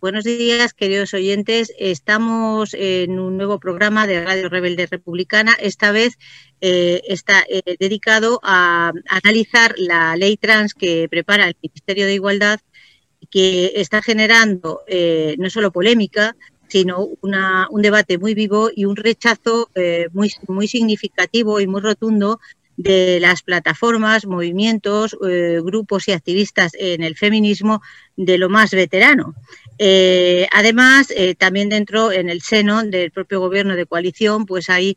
Buenos días, queridos oyentes. Estamos en un nuevo programa de Radio Rebelde Republicana. Esta vez eh, está eh, dedicado a analizar la ley trans que prepara el Ministerio de Igualdad que está generando eh, no solo polémica, sino un debate muy vivo y un rechazo muy significativo y muy rotundo de las plataformas, movimientos, eh, grupos y activistas en el feminismo de lo más veterano. Eh, además, eh, también dentro, en el seno del propio gobierno de coalición, pues hay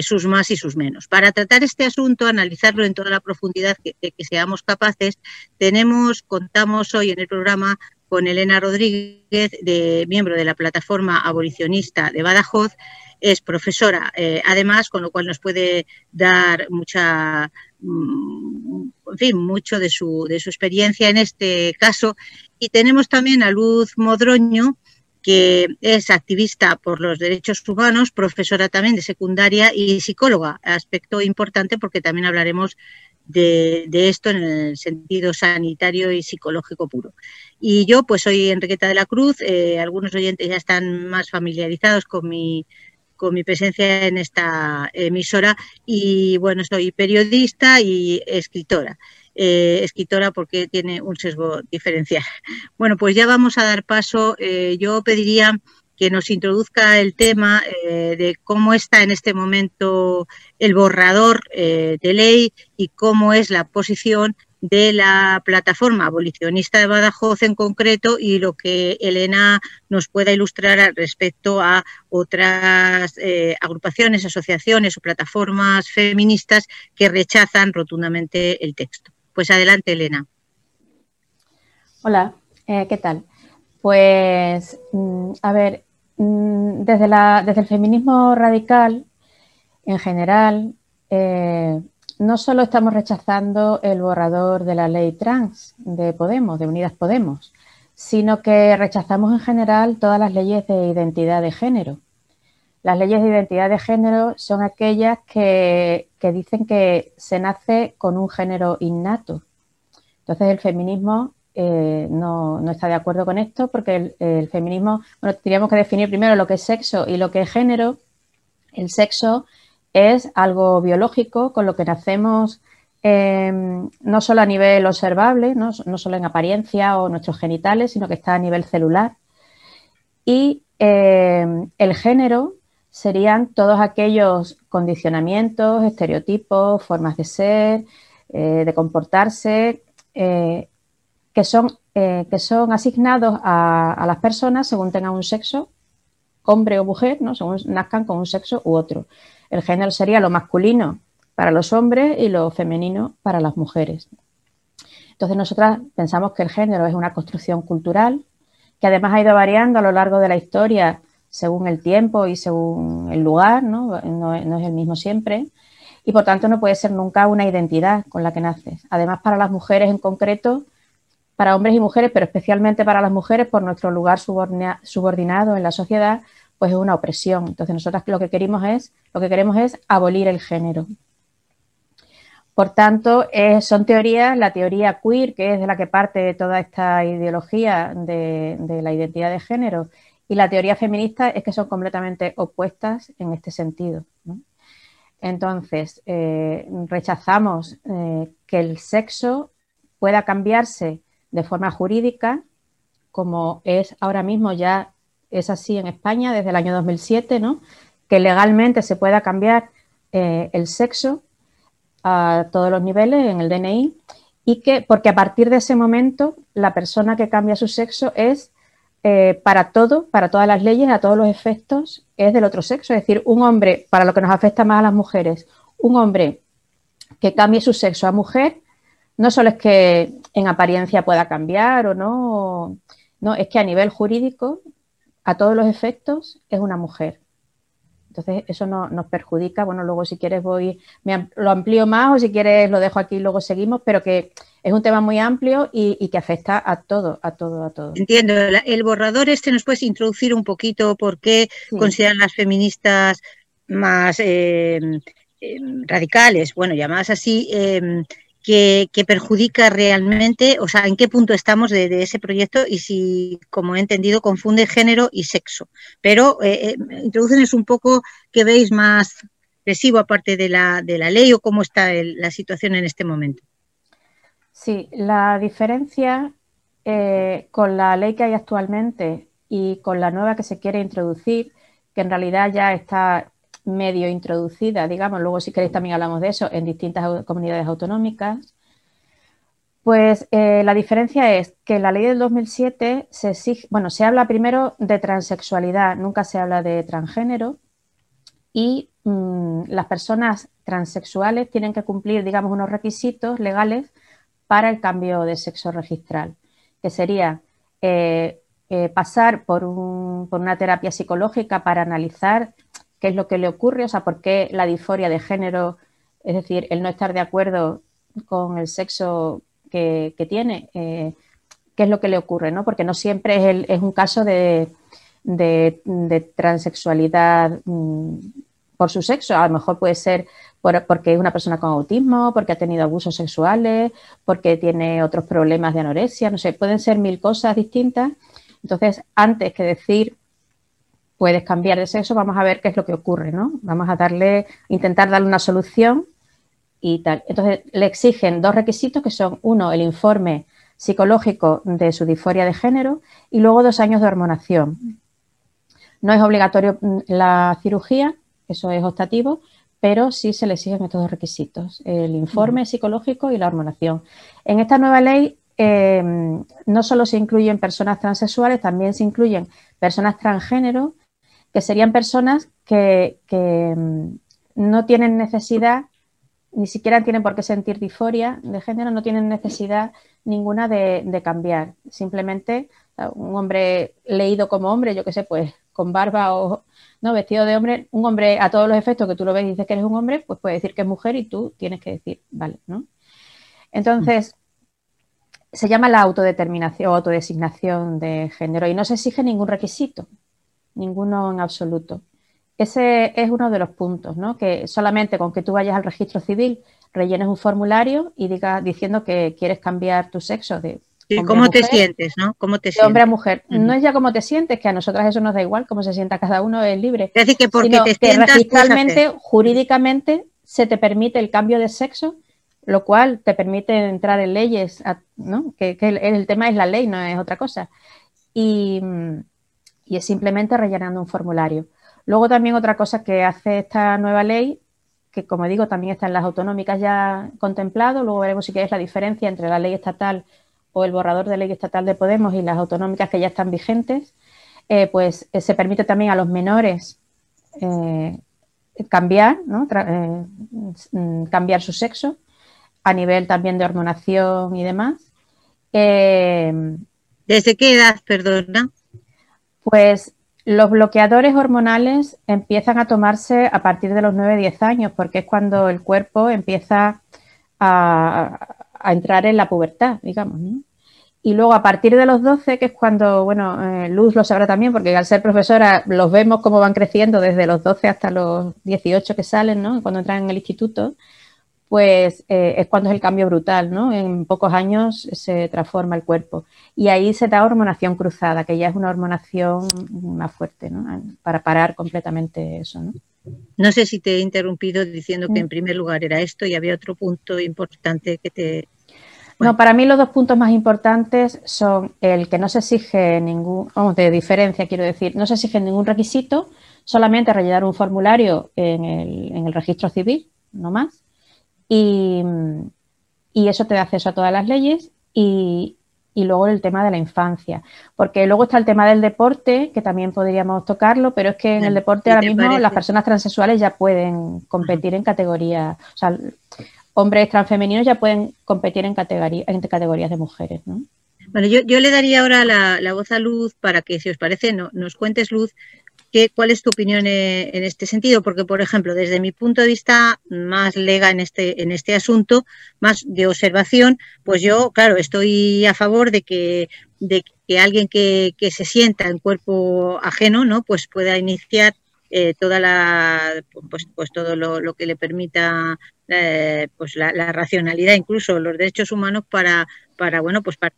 sus más y sus menos. Para tratar este asunto, analizarlo en toda la profundidad que, que seamos capaces, tenemos, contamos hoy en el programa con Elena Rodríguez, miembro de la plataforma abolicionista de Badajoz, es profesora, eh, además, con lo cual nos puede dar mucha, mm, en fin, mucho de su, de su experiencia en este caso. Y tenemos también a Luz Modroño, que es activista por los derechos humanos, profesora también de secundaria y psicóloga, aspecto importante porque también hablaremos de, esto en el sentido sanitario y psicológico puro. Y yo, pues soy Enriqueta de la Cruz, eh, algunos oyentes ya están más familiarizados con mi con mi presencia en esta emisora y bueno, soy periodista y escritora. Eh, escritora porque tiene un sesgo diferencial. Bueno, pues ya vamos a dar paso. Eh, yo pediría que nos introduzca el tema eh, de cómo está en este momento el borrador de ley y cómo es la posición de la plataforma abolicionista de Badajoz en concreto y lo que Elena nos pueda ilustrar respecto a otras eh, agrupaciones, asociaciones o plataformas feministas que rechazan rotundamente el texto. Pues adelante, Elena. Hola, eh, ¿qué tal? Pues, mm, a ver, desde, la, desde el feminismo radical, en general, eh, no solo estamos rechazando el borrador de la ley trans de Podemos, de Unidas Podemos, sino que rechazamos en general todas las leyes de identidad de género. Las leyes de identidad de género son aquellas que, dicen que se nace con un género innato. Entonces el feminismo eh, no, está de acuerdo con esto porque el, feminismo, bueno, tendríamos que definir primero lo que es sexo y lo que es género. El sexo es algo biológico con lo que nacemos em, no solo a nivel observable, ¿no? solo en apariencia o nuestros genitales, sino que está a nivel celular. Y em, el género serían todos aquellos condicionamientos, estereotipos, formas de ser, eh, de comportarse, eh, que, son, eh, que son asignados a, a, las personas según tengan un sexo, hombre o mujer, ¿no? según nazcan con un sexo u otro. El género sería lo masculino para los hombres y lo femenino para las mujeres. Entonces nosotras pensamos que el género es una construcción cultural que además ha ido variando a lo largo de la historia según el tiempo y según el lugar, ¿no? No, es el mismo siempre, y por tanto no puede ser nunca una identidad con la que naces. Además, para las mujeres en concreto, para hombres y mujeres, pero especialmente para las mujeres por nuestro lugar subordinado en la sociedad, pues es una opresión. Entonces nosotras lo que queremos es, lo que queremos es abolir el género. Por tanto, son teorías, la teoría queer, que es de la que parte toda esta ideología de, la identidad de género, y la teoría feminista es que son completamente opuestas en este sentido. Entonces, eh, rechazamos eh, que el sexo pueda cambiarse de forma jurídica, como es ahora mismo ya es así en España desde el año 2007, ¿no? que legalmente se pueda cambiar eh, el sexo a todos los niveles en el DNI y que, porque a partir de ese momento, la persona que cambia su sexo es eh, para todo, para todas las leyes, a todos los efectos, es del otro sexo. Es decir, un hombre, para lo que nos afecta más a las mujeres, un hombre que cambie su sexo a mujer, no solo es que en apariencia pueda cambiar o no, no, es que a nivel jurídico a todos los efectos es una mujer. Entonces, eso no, nos perjudica. Bueno, luego si quieres voy, lo amplío más o si quieres lo dejo aquí y luego seguimos, pero que es un tema muy amplio y, que afecta a todo, a todo, a todo. Entiendo. El borrador este nos puedes introducir un poquito por qué consideran las feministas más eh, eh, radicales, bueno, llamadas así, eh, que, perjudica realmente, o sea, en qué punto estamos de, ese proyecto y si, como he entendido, confunde género y sexo. Pero eh, eh introducen un poco que veis más lesivo aparte de la, de la ley o cómo está la situación en este momento. Sí, la diferencia eh, con la ley que hay actualmente y con la nueva que se quiere introducir, que en realidad ya está medio introducida, digamos, luego si queréis también hablamos de eso, en distintas comunidades autonómicas, pues eh, la diferencia es que la ley del 2007 se exige, bueno, se habla primero de transexualidad, nunca se habla de transgénero y mm, las personas transexuales tienen que cumplir, digamos, unos requisitos legales para el cambio de sexo registral, que sería eh, eh, pasar por, por, una terapia psicológica para analizar qué es lo que le ocurre, o sea, por qué la disforia de género, es decir, el no estar de acuerdo con el sexo que, tiene, eh, qué es lo que le ocurre, ¿no? Porque no siempre es, un caso de, de, transexualidad mm, por su sexo, a lo mejor puede ser porque es una persona con autismo, porque ha tenido abusos sexuales, porque tiene otros problemas de anorexia, no sé, pueden ser mil cosas distintas. Entonces, antes que decir puedes cambiar de sexo, vamos a ver qué es lo que ocurre, ¿no? Vamos a darle, intentar darle una solución y tal. Entonces, le exigen dos requisitos que son, uno, el informe psicológico de su disforia de género y luego dos años de hormonación. No es obligatorio mm, la cirugía, eso es optativo, pero sí se le exigen estos dos requisitos, el informe psicológico y la hormonación. En esta nueva ley eh, no solo se incluyen personas transexuales, también se incluyen personas transgénero que serían personas que, mm, no tienen necesidad, ni siquiera tienen por qué sentir disforia de género, no tienen necesidad ninguna de, cambiar. Simplemente un hombre leído como hombre, yo qué sé, pues con barba o no vestido de hombre, un hombre a todos los efectos que tú lo ves y dices que eres un hombre, pues puede decir que es mujer y tú tienes que decir, vale, ¿no? Entonces, se llama la autodeterminación o autodesignación de género y no se exige ningún requisito ninguno en absoluto. Ese es uno de los puntos, ¿no? Que solamente con que tú vayas al registro civil, rellenes un formulario y digas diciendo que quieres cambiar tu sexo de ¿cómo te sientes, no? ¿Cómo te de hombre a mujer. No es ya cómo te sientes, que a nosotras eso nos da igual, cómo se sienta cada uno es libre. Es decir, que porque te que registralmente, jurídicamente, se te permite el cambio de sexo, lo cual te permite entrar en leyes, ¿no? Que, el, tema es la ley, no es otra cosa. Y, y es simplemente rellenando un formulario. Luego también otra cosa que hace esta nueva ley, que como digo también está en las autonómicas ya contemplado, luego veremos si qué es la diferencia entre la ley estatal o el borrador de ley estatal de Podemos y las autonómicas que ya están vigentes, eh, pues eh, se permite también a los menores eh, cambiar, mm, cambiar su sexo a nivel también de hormonación y demás. ¿Desde qué edad, perdona? Pues los bloqueadores hormonales empiezan a tomarse a partir de los 9-10 años, porque es cuando el cuerpo empieza a, entrar en la pubertad, digamos. Y luego a partir de los 12, que es cuando, bueno, eh, Luz lo sabrá también, porque al ser profesora los vemos cómo van creciendo desde los 12 hasta los 18 que salen, ¿no? Cuando entran en el instituto pues eh, es cuando es el cambio brutal, ¿no? En pocos años se transforma el cuerpo. Y ahí se da hormonación cruzada, que ya es una hormonación más fuerte, ¿no? Para parar completamente eso, ¿no? No sé si te he interrumpido diciendo que en primer lugar era esto y había otro punto importante que te... No, para mí los dos puntos más importantes son el que no se exige ningún, vamos, de diferencia quiero decir, no se exige ningún requisito, solamente rellenar un formulario en el, en el registro civil, no más y, eso te da acceso a todas las leyes y, luego el tema de la infancia. Porque luego está el tema del deporte, que también podríamos tocarlo, pero es que en el deporte ahora mismo las personas transexuales ya pueden competir en categorías, o sea, hombres transfemeninos ya pueden competir en, categoría, en categorías de mujeres, ¿no? Bueno, yo, yo le daría ahora la, la, voz a Luz para que, si os parece, no, nos cuentes, Luz, ¿Cuál es tu opinión eh, en este sentido? Porque, por ejemplo, desde mi punto de vista más lega en este, en este asunto, más de observación, pues yo, claro, estoy a favor de que, de que alguien que, se sienta en cuerpo ajeno, ¿no? Pues pueda iniciar eh, toda la, pues, pues todo lo, que le permita eh, pues la, racionalidad, incluso los derechos humanos para, para bueno, pues para,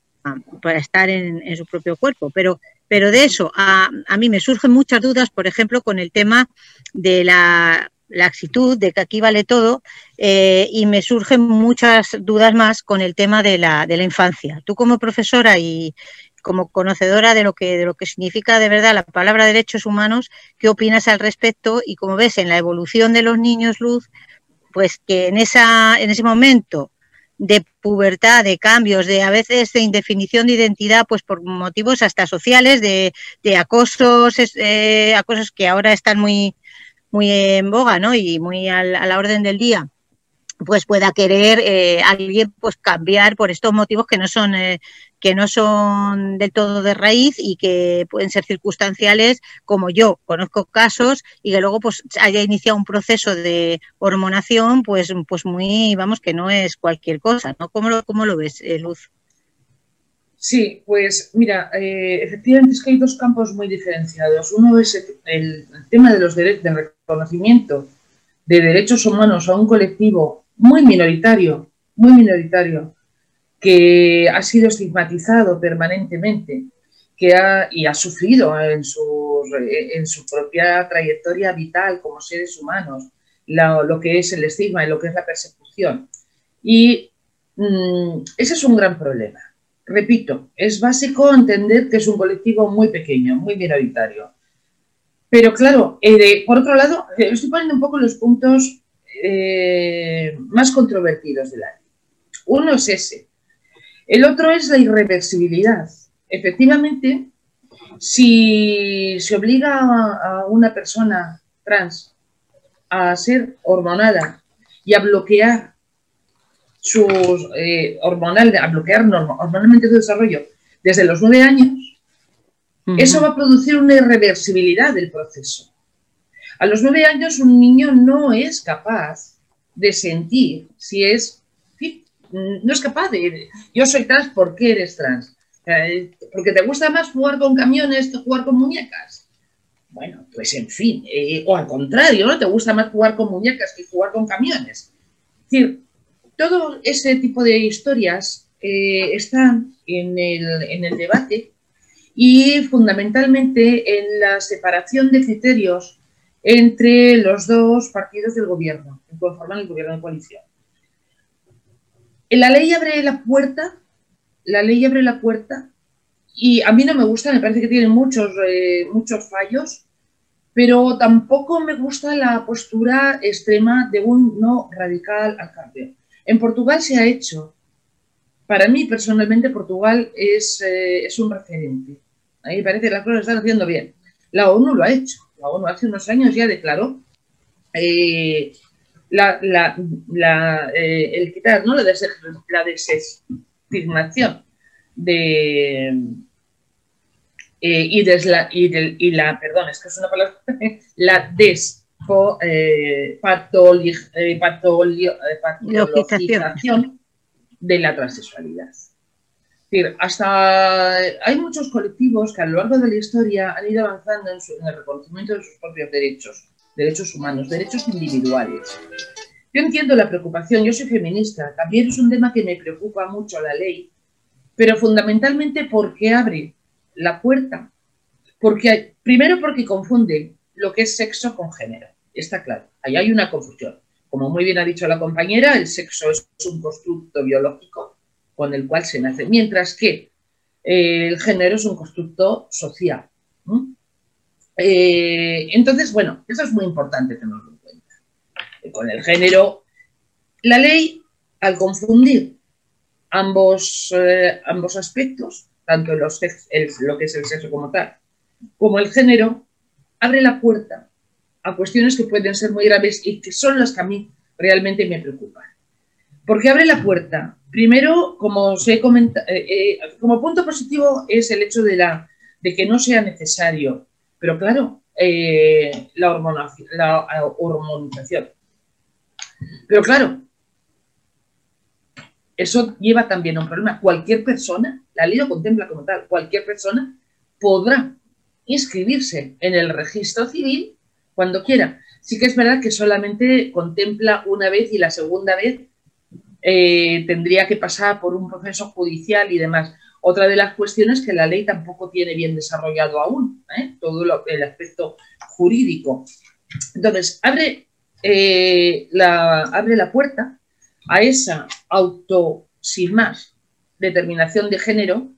para estar en, su propio cuerpo. Pero, pero de eso, a, mí me surgen muchas dudas, por ejemplo, con el tema de la laxitud, de que aquí vale todo, eh, y me surgen muchas dudas más con el tema de la, de la infancia. Tú como profesora y como conocedora de lo que de lo que significa de verdad la palabra derechos humanos, ¿qué opinas al respecto? Y como ves en la evolución de los niños luz, pues que en esa en ese momento de pubertad, de cambios, de a veces de indefinición de identidad, pues por motivos hasta sociales, de, de acosos, eh, acosos que ahora están muy muy en boga, ¿no? Y muy a la orden del día pues pueda querer eh, alguien pues cambiar por estos motivos que no son eh, que no son del todo de raíz y que pueden ser circunstanciales como yo. Conozco casos y que luego pues haya iniciado un proceso de hormonación pues pues muy vamos que no es cualquier cosa no cómo lo cómo lo ves eh, Luz Sí, pues mira, eh, efectivamente es que hay dos campos muy diferenciados. Uno es el, tema de los derechos de reconocimiento de derechos humanos a un colectivo muy minoritario, muy minoritario, que ha sido estigmatizado permanentemente que ha, y ha sufrido en su, en su propia trayectoria vital como seres humanos lo que es el estigma y lo que es la persecución. Y mm, ese es un gran problema repito, es básico entender que es un colectivo muy pequeño, muy minoritario. Pero claro, eh, por otro lado, eh, estoy poniendo un poco los puntos eh, más controvertidos de la. Uno es ese. El otro es la irreversibilidad. Efectivamente, si se obliga a una persona trans a ser hormonada y a bloquear sus eh, hormonal, a bloquear hormonalmente su desarrollo desde los nueve años, eso va a producir una irreversibilidad del proceso. A los nueve años un niño no es capaz de sentir si es, no es capaz de, yo soy trans, ¿por qué eres trans? Eh, porque te gusta más jugar con camiones que jugar con muñecas. Bueno, pues en fin, eh, o al contrario, ¿no? Te gusta más jugar con muñecas que jugar con camiones. Es decir, todo ese tipo de historias eh, están en el, debate y fundamentalmente en la separación de criterios entre los dos partidos del gobierno, que conforman el gobierno de coalición. La ley abre la puerta, la ley abre la puerta, y a mí no me gusta, me parece que tiene muchos, eh, muchos fallos, pero tampoco me gusta la postura extrema de un no radical al cambio. En Portugal se ha hecho. Para mí, personalmente, Portugal es, eh, es un referente. Ahí parece que las cosas están haciendo bien. La ONU lo ha hecho. La ONU hace unos años ya declaró eh, la, eh, el quitar ¿no? la, desestigmación de, y, la, y, la, perdón, es que es una palabra, la des eh, eh, de la transexualidad. Es decir, hasta hay muchos colectivos que a lo largo de la historia han ido avanzando en, el reconocimiento de sus propios derechos, derechos humanos, derechos individuales. Yo entiendo la preocupación, yo soy feminista, también es un tema que me preocupa mucho la ley, pero fundamentalmente porque abre la puerta, porque primero porque confunde lo que es sexo con género. Está claro, ahí hay una confusión. Como muy bien ha dicho la compañera, el sexo es un constructo biológico con el cual se nace, mientras que eh, el género es un constructo social. Eh, entonces, bueno, eso es muy importante tenerlo en cuenta. Con el género, la ley, al confundir ambos, eh, ambos aspectos, tanto lo que es el sexo como tal, como el género, abre la puerta a cuestiones que pueden ser muy graves y que son las que a mí realmente me preocupan. Porque abre la puerta. Primero, como, se eh, eh, como punto positivo es el hecho de, la, de que no sea necesario, pero claro, eh, la, la hormonización. Pero claro, eso lleva también a un problema. Cualquier persona, la ley lo contempla como tal, cualquier persona podrá inscribirse en el registro civil cuando quiera. Sí que es verdad que solamente contempla una vez y la segunda vez eh, tendría que pasar por un proceso judicial y demás. Otra de las cuestiones que la ley tampoco tiene bien desarrollado aún, ¿eh? todo el aspecto jurídico. Entonces, abre, eh, la, abre la puerta a esa auto, sin más, determinación de género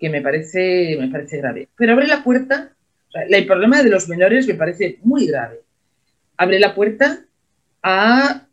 que me parece, me parece grave. Pero abre la puerta, el problema de los menores me parece muy grave. Abre la puerta a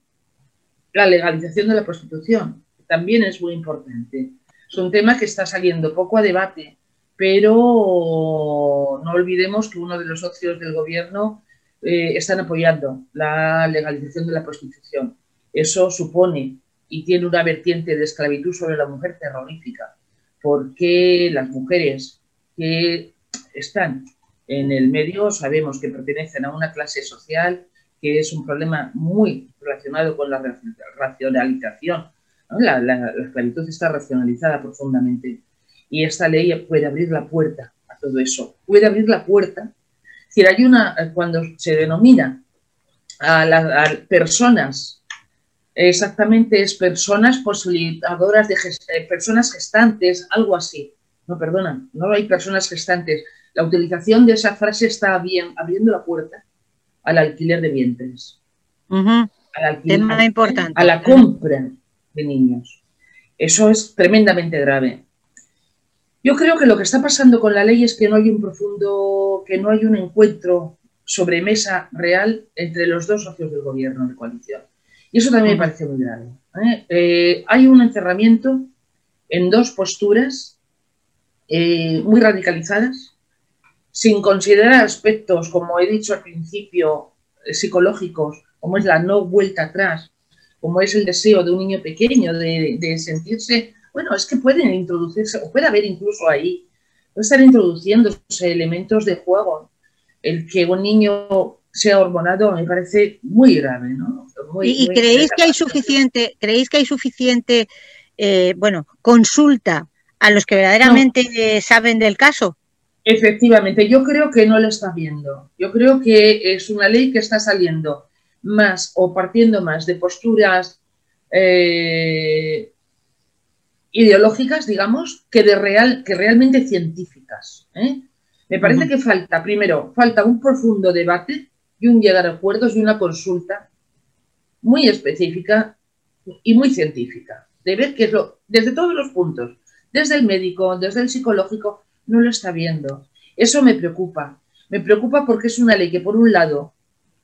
la legalización de la prostitución, que también es muy importante. Es un tema que está saliendo poco a debate, pero no olvidemos que uno de los socios del gobierno eh, están apoyando la legalización de la prostitución. Eso supone y tiene una vertiente de esclavitud sobre la mujer terrorífica, porque las mujeres que están en el medio sabemos que pertenecen a una clase social que es un problema muy relacionado con la racionalización. La, esclavitud está racionalizada profundamente y esta ley puede abrir la puerta a todo eso. Puede abrir la puerta. Si hay una, cuando se denomina a las personas, exactamente es personas posibilitadoras de eh, personas gestantes, algo así. No, perdona, no hay personas gestantes. La utilización de esa frase está bien, abriendo la puerta al alquiler de vientres. Tema importante. A la compra de niños. Eso es tremendamente grave. Yo creo que lo que está pasando con la ley es que no hay un profundo, que no hay un encuentro sobre mesa real entre los dos socios del gobierno de coalición. Y eso también me parece muy grave. ¿eh? Eh, hay un encerramiento en dos posturas eh, muy radicalizadas sin considerar aspectos, como he dicho al principio, psicológicos, como es la no vuelta atrás, como es el deseo de un niño pequeño de, sentirse, bueno, es que pueden introducirse, o puede haber incluso ahí, puede estar introduciéndose elementos de juego. El que un niño sea hormonado me parece muy grave, ¿no? ¿Y, creéis que hay suficiente, creéis que hay suficiente, eh, bueno, consulta a los que verdaderamente saben del caso? Efectivamente, yo creo que no lo está viendo. Yo creo que es una ley que está saliendo más o partiendo más de posturas eh, ideológicas, digamos, que de real, que realmente científicas. ¿eh? Me parece que falta, primero, falta un profundo debate y un llegar a acuerdos y una consulta muy específica y muy científica, de ver qué es lo, desde todos los puntos, desde el médico, desde el psicológico, no lo está viendo. Eso me preocupa. Me preocupa porque es una ley que, por un lado,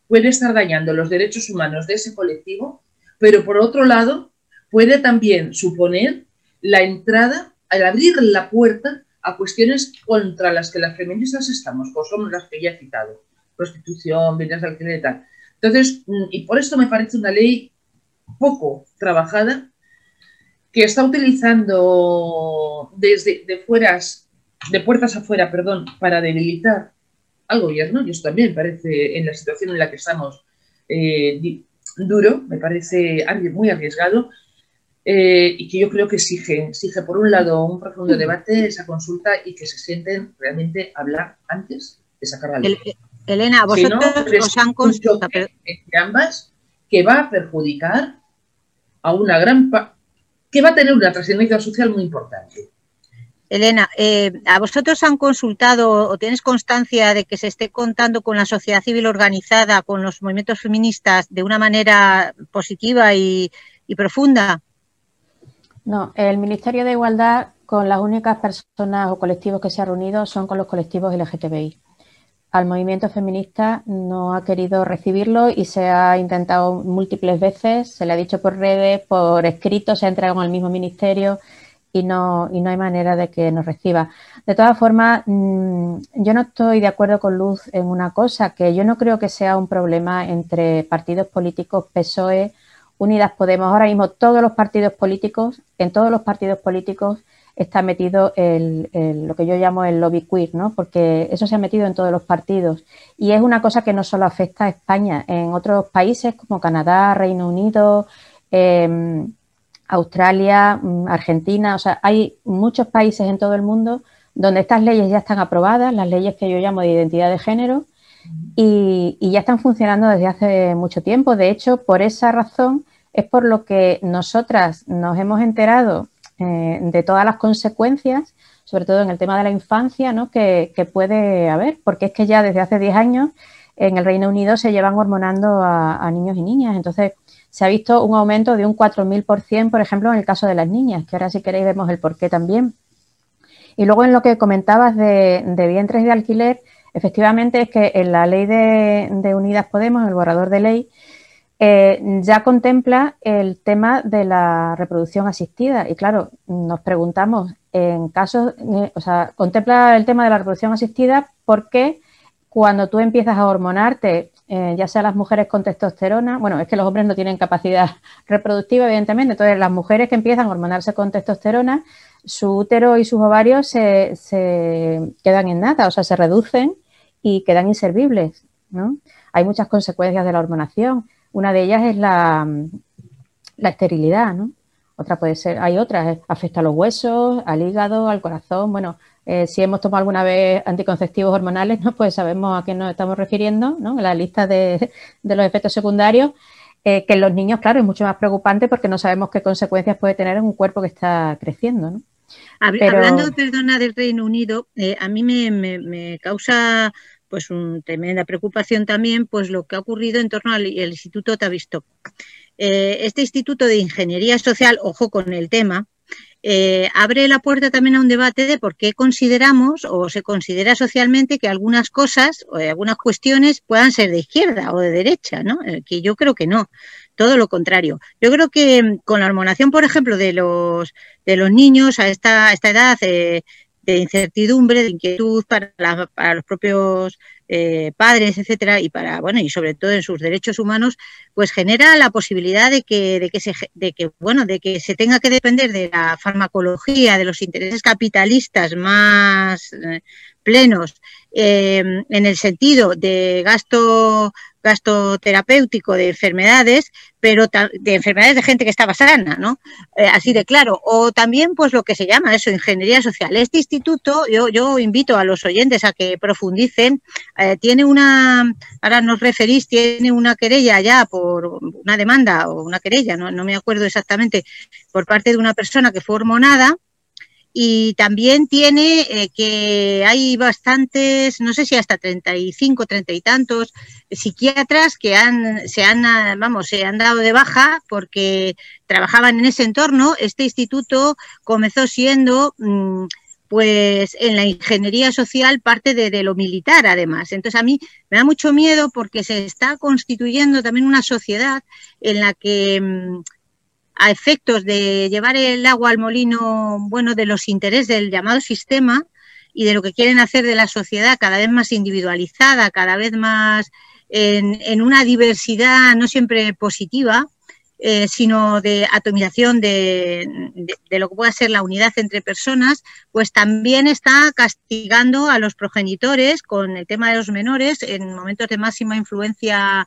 puede estar dañando los derechos humanos de ese colectivo, pero por otro lado, puede también suponer la entrada, al abrir la puerta a cuestiones contra las que las feministas estamos, como son las que ya he citado, prostitución, ventas de alquiler y tal. Entonces, mm, y por esto me parece una ley poco trabajada, que está utilizando desde de fueras de puertas afuera, perdón, para debilitar al gobierno, y eso también parece, en la situación en la que estamos, eh, duro, me parece muy arriesgado, eh, y que yo creo que exige, exige, por un lado, un profundo debate, esa consulta, y que se sienten realmente a hablar antes de sacar la ley. Elena, vosotros os han consultado. Entre ambas, que va a perjudicar a una gran... que va a tener una trascendencia social muy importante. Elena, eh, ¿a vosotros han consultado o tienes constancia de que se esté contando con la sociedad civil organizada, con los movimientos feministas de una manera positiva y, profunda? No, el Ministerio de Igualdad con las únicas personas o colectivos que se ha reunido son con los colectivos LGTBI. Al movimiento feminista no ha querido recibirlo y se ha intentado múltiples veces, se le ha dicho por redes, por escrito, se ha entregado al mismo ministerio y no, y no hay manera de que nos reciba. De todas formas, mm, yo no estoy de acuerdo con Luz en una cosa, que yo no creo que sea un problema entre partidos políticos PSOE, Unidas Podemos. Ahora mismo todos los partidos políticos, en todos los partidos políticos está metido el, lo que yo llamo el lobby queer, ¿no? Porque eso se ha metido en todos los partidos. Y es una cosa que no solo afecta a España, en otros países como Canadá, Reino Unido, eh, Australia, mm, Argentina, o sea, hay muchos países en todo el mundo donde estas leyes ya están aprobadas, las leyes que yo llamo de identidad de género, y, ya están funcionando desde hace mucho tiempo. De hecho, por esa razón es por lo que nosotras nos hemos enterado eh, de todas las consecuencias, sobre todo en el tema de la infancia, ¿no? que, puede haber, porque es que ya desde hace 10 años en el Reino Unido se llevan hormonando a, niños y niñas. Entonces, se ha visto un aumento de un 4.000%, por ejemplo, en el caso de las niñas, que ahora si queréis vemos el porqué también. Y luego en lo que comentabas de, de vientres de alquiler, Efectivamente, es que en la ley de, Unidas Podemos, el borrador de ley, eh, ya contempla el tema de la reproducción asistida. Y claro, nos preguntamos, en casos, eh, o sea, contempla el tema de la reproducción asistida porque cuando tú empiezas a hormonarte, eh, ya sea las mujeres con testosterona, bueno, es que los hombres no tienen capacidad reproductiva, evidentemente, entonces las mujeres que empiezan a hormonarse con testosterona, su útero y sus ovarios se, se quedan en nada, o sea, se reducen y quedan inservibles. ¿no? Hay muchas consecuencias de la hormonación. Una de ellas es la, la esterilidad, ¿no? Otra puede ser, hay otras, eh, afecta a los huesos, al hígado, al corazón. Bueno, eh, si hemos tomado alguna vez anticonceptivos hormonales, ¿no? pues sabemos a qué nos estamos refiriendo, ¿no? La lista de, los efectos secundarios, eh, que en los niños, claro, es mucho más preocupante porque no sabemos qué consecuencias puede tener en un cuerpo que está creciendo, ¿no? Hablando, perdona, del Reino Unido, a mí me, me causa pues una tremenda preocupación también pues lo que ha ocurrido en torno al Instituto Tavistock. Eh, este Instituto de Ingeniería Social, ojo con el tema, eh, abre la puerta también a un debate de por qué consideramos o se considera socialmente que algunas cosas o algunas cuestiones puedan ser de izquierda o de derecha, ¿no? Eh, que yo creo que no, todo lo contrario. Yo creo que mm, con la hormonación, por ejemplo, de los, de los niños a esta, esta edad, de incertidumbre, de inquietud para los propios eh, padres, etcétera, y para, bueno, y sobre todo en sus derechos humanos, pues genera la posibilidad de que, de que se, bueno, de que se tenga que depender de la farmacología, de los intereses capitalistas más eh, plenos, eh, en el sentido de gasto gasto terapéutico de enfermedades, pero de enfermedades de gente que estaba sana, ¿no? Eh, así de claro. O también, pues lo que se llama eso, ingeniería social. Este instituto, yo, invito a los oyentes a que profundicen, eh, tiene una, ahora nos referís, tiene una querella ya por una demanda o una querella, no, no me acuerdo exactamente, por parte de una persona que fue hormonada y también tiene eh, que hay bastantes, no sé si hasta 35, 30 y tantos psiquiatras que han, se han, vamos, se han dado de baja porque trabajaban en ese entorno. Este instituto comenzó siendo mm, pues en la ingeniería social parte de, lo militar además. Entonces a mí me da mucho miedo porque se está constituyendo también una sociedad en la que mm, a efectos de llevar el agua al molino, bueno, de los intereses del llamado sistema y de lo que quieren hacer de la sociedad cada vez más individualizada, cada vez más en, una diversidad no siempre positiva, eh, sino de atomización de, de, lo que pueda ser la unidad entre personas, pues también está castigando a los progenitores con el tema de los menores en momentos de máxima influencia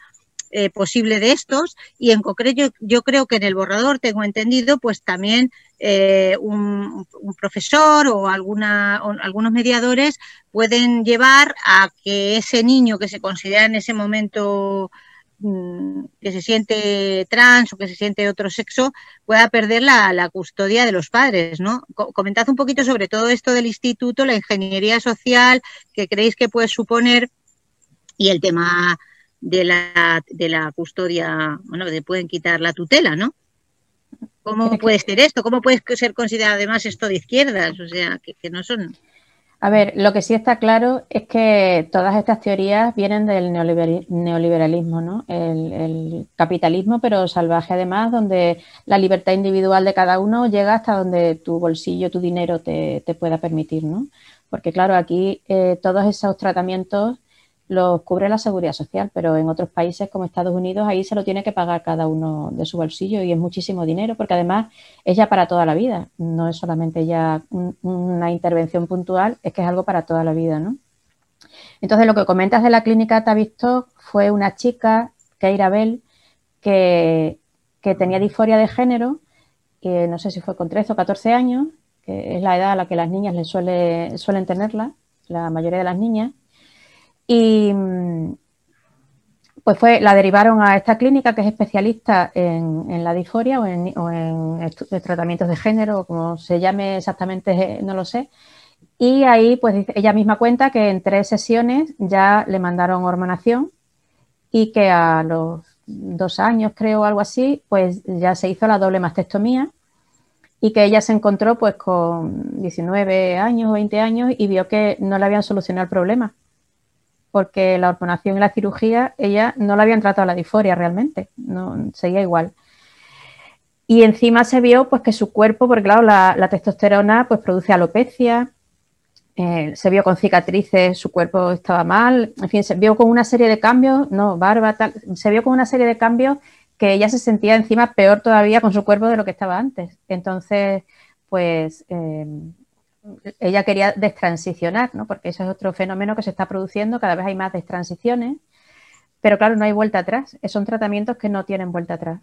eh, posible de estos y en concreto yo creo que en el borrador tengo entendido pues también eh, un, profesor o, algunos mediadores pueden llevar a que ese niño que se considera en ese momento mm, que se siente trans o que se siente otro sexo pueda perder la, la, custodia de los padres, ¿no? Comentad un poquito sobre todo esto del instituto, la ingeniería social que creéis que puede suponer y el tema de la, de la custodia, bueno, que pueden quitar la tutela, ¿no? ¿Cómo puede ser esto? ¿Cómo puede ser considerado además esto de izquierdas? O sea, que, no son... A ver, lo que sí está claro es que todas estas teorías vienen del neoliberalismo, ¿no? El, capitalismo, pero salvaje además, donde la libertad individual de cada uno llega hasta donde tu bolsillo, tu dinero te, te pueda permitir, ¿no? Porque claro, aquí eh, todos esos tratamientos los cubre la seguridad social, pero en otros países como Estados Unidos ahí se lo tiene que pagar cada uno de su bolsillo y es muchísimo dinero porque además es ya para toda la vida, no es solamente ya una intervención puntual, es que es algo para toda la vida, ¿no? Entonces lo que comentas de la clínica Tavistock fue una chica, Keira Bell, que, que tenía disforia de género, que no sé si fue con 13 o 14 años, que es la edad a la que las niñas le suele, suelen tenerla, la mayoría de las niñas, Y mm, pues fue, la derivaron a esta clínica que es especialista en, la disforia o en, tratamientos de género, o como se llame exactamente, no lo sé. Y ahí, pues ella misma cuenta que en tres sesiones ya le mandaron hormonación y que a los dos años, creo, o algo así, pues ya se hizo la doble mastectomía y que ella se encontró pues con 19 años o 20 años y vio que no le habían solucionado el problema porque la hormonación y la cirugía ella no la habían tratado la disforia realmente, no seguía igual. Y encima se vio pues que su cuerpo, porque claro, la, testosterona pues produce alopecia, eh, se vio con cicatrices, su cuerpo estaba mal, en fin, se vio con una serie de cambios, no, barba, tal, se vio con una serie de cambios que ella se sentía encima peor todavía con su cuerpo de lo que estaba antes. Entonces, pues eh, ella quería destransicionar, ¿no? porque eso es otro fenómeno que se está produciendo, cada vez hay más destransiciones, pero claro, no hay vuelta atrás, son tratamientos que no tienen vuelta atrás.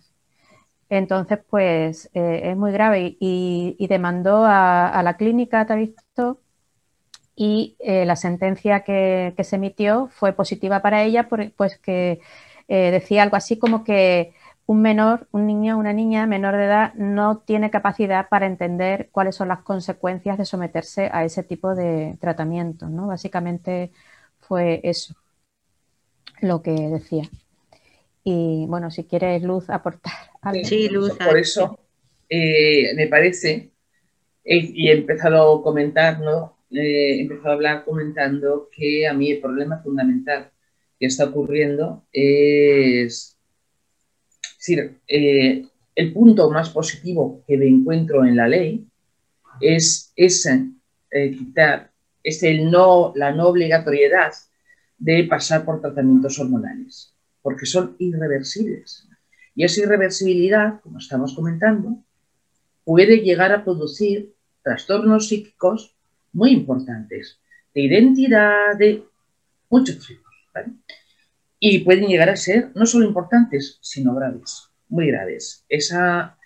Entonces, pues eh, es muy grave y, demandó a, la clínica, te ha visto, y eh, la sentencia que, se emitió fue positiva para ella, pues que decía algo así como que un menor, un niño, una niña menor de edad no tiene capacidad para entender cuáles son las consecuencias de someterse a ese tipo de tratamiento, ¿no? Básicamente fue eso lo que decía. Y bueno, si quieres Luz aportar algo. Sí, Luz. Por eso eh, me parece, y he empezado a comentar, ¿no? Eh, he empezado a hablar comentando que a mí el problema fundamental que está ocurriendo es decir, eh, el punto más positivo que me encuentro en la ley es eh, quitar el no, la no obligatoriedad de pasar por tratamientos hormonales, porque son irreversibles. Y esa irreversibilidad, como estamos comentando, puede llegar a producir trastornos psíquicos muy importantes, de identidad, de muchos tipos. Y pueden llegar a ser no solo importantes, sino graves, muy graves. Esa,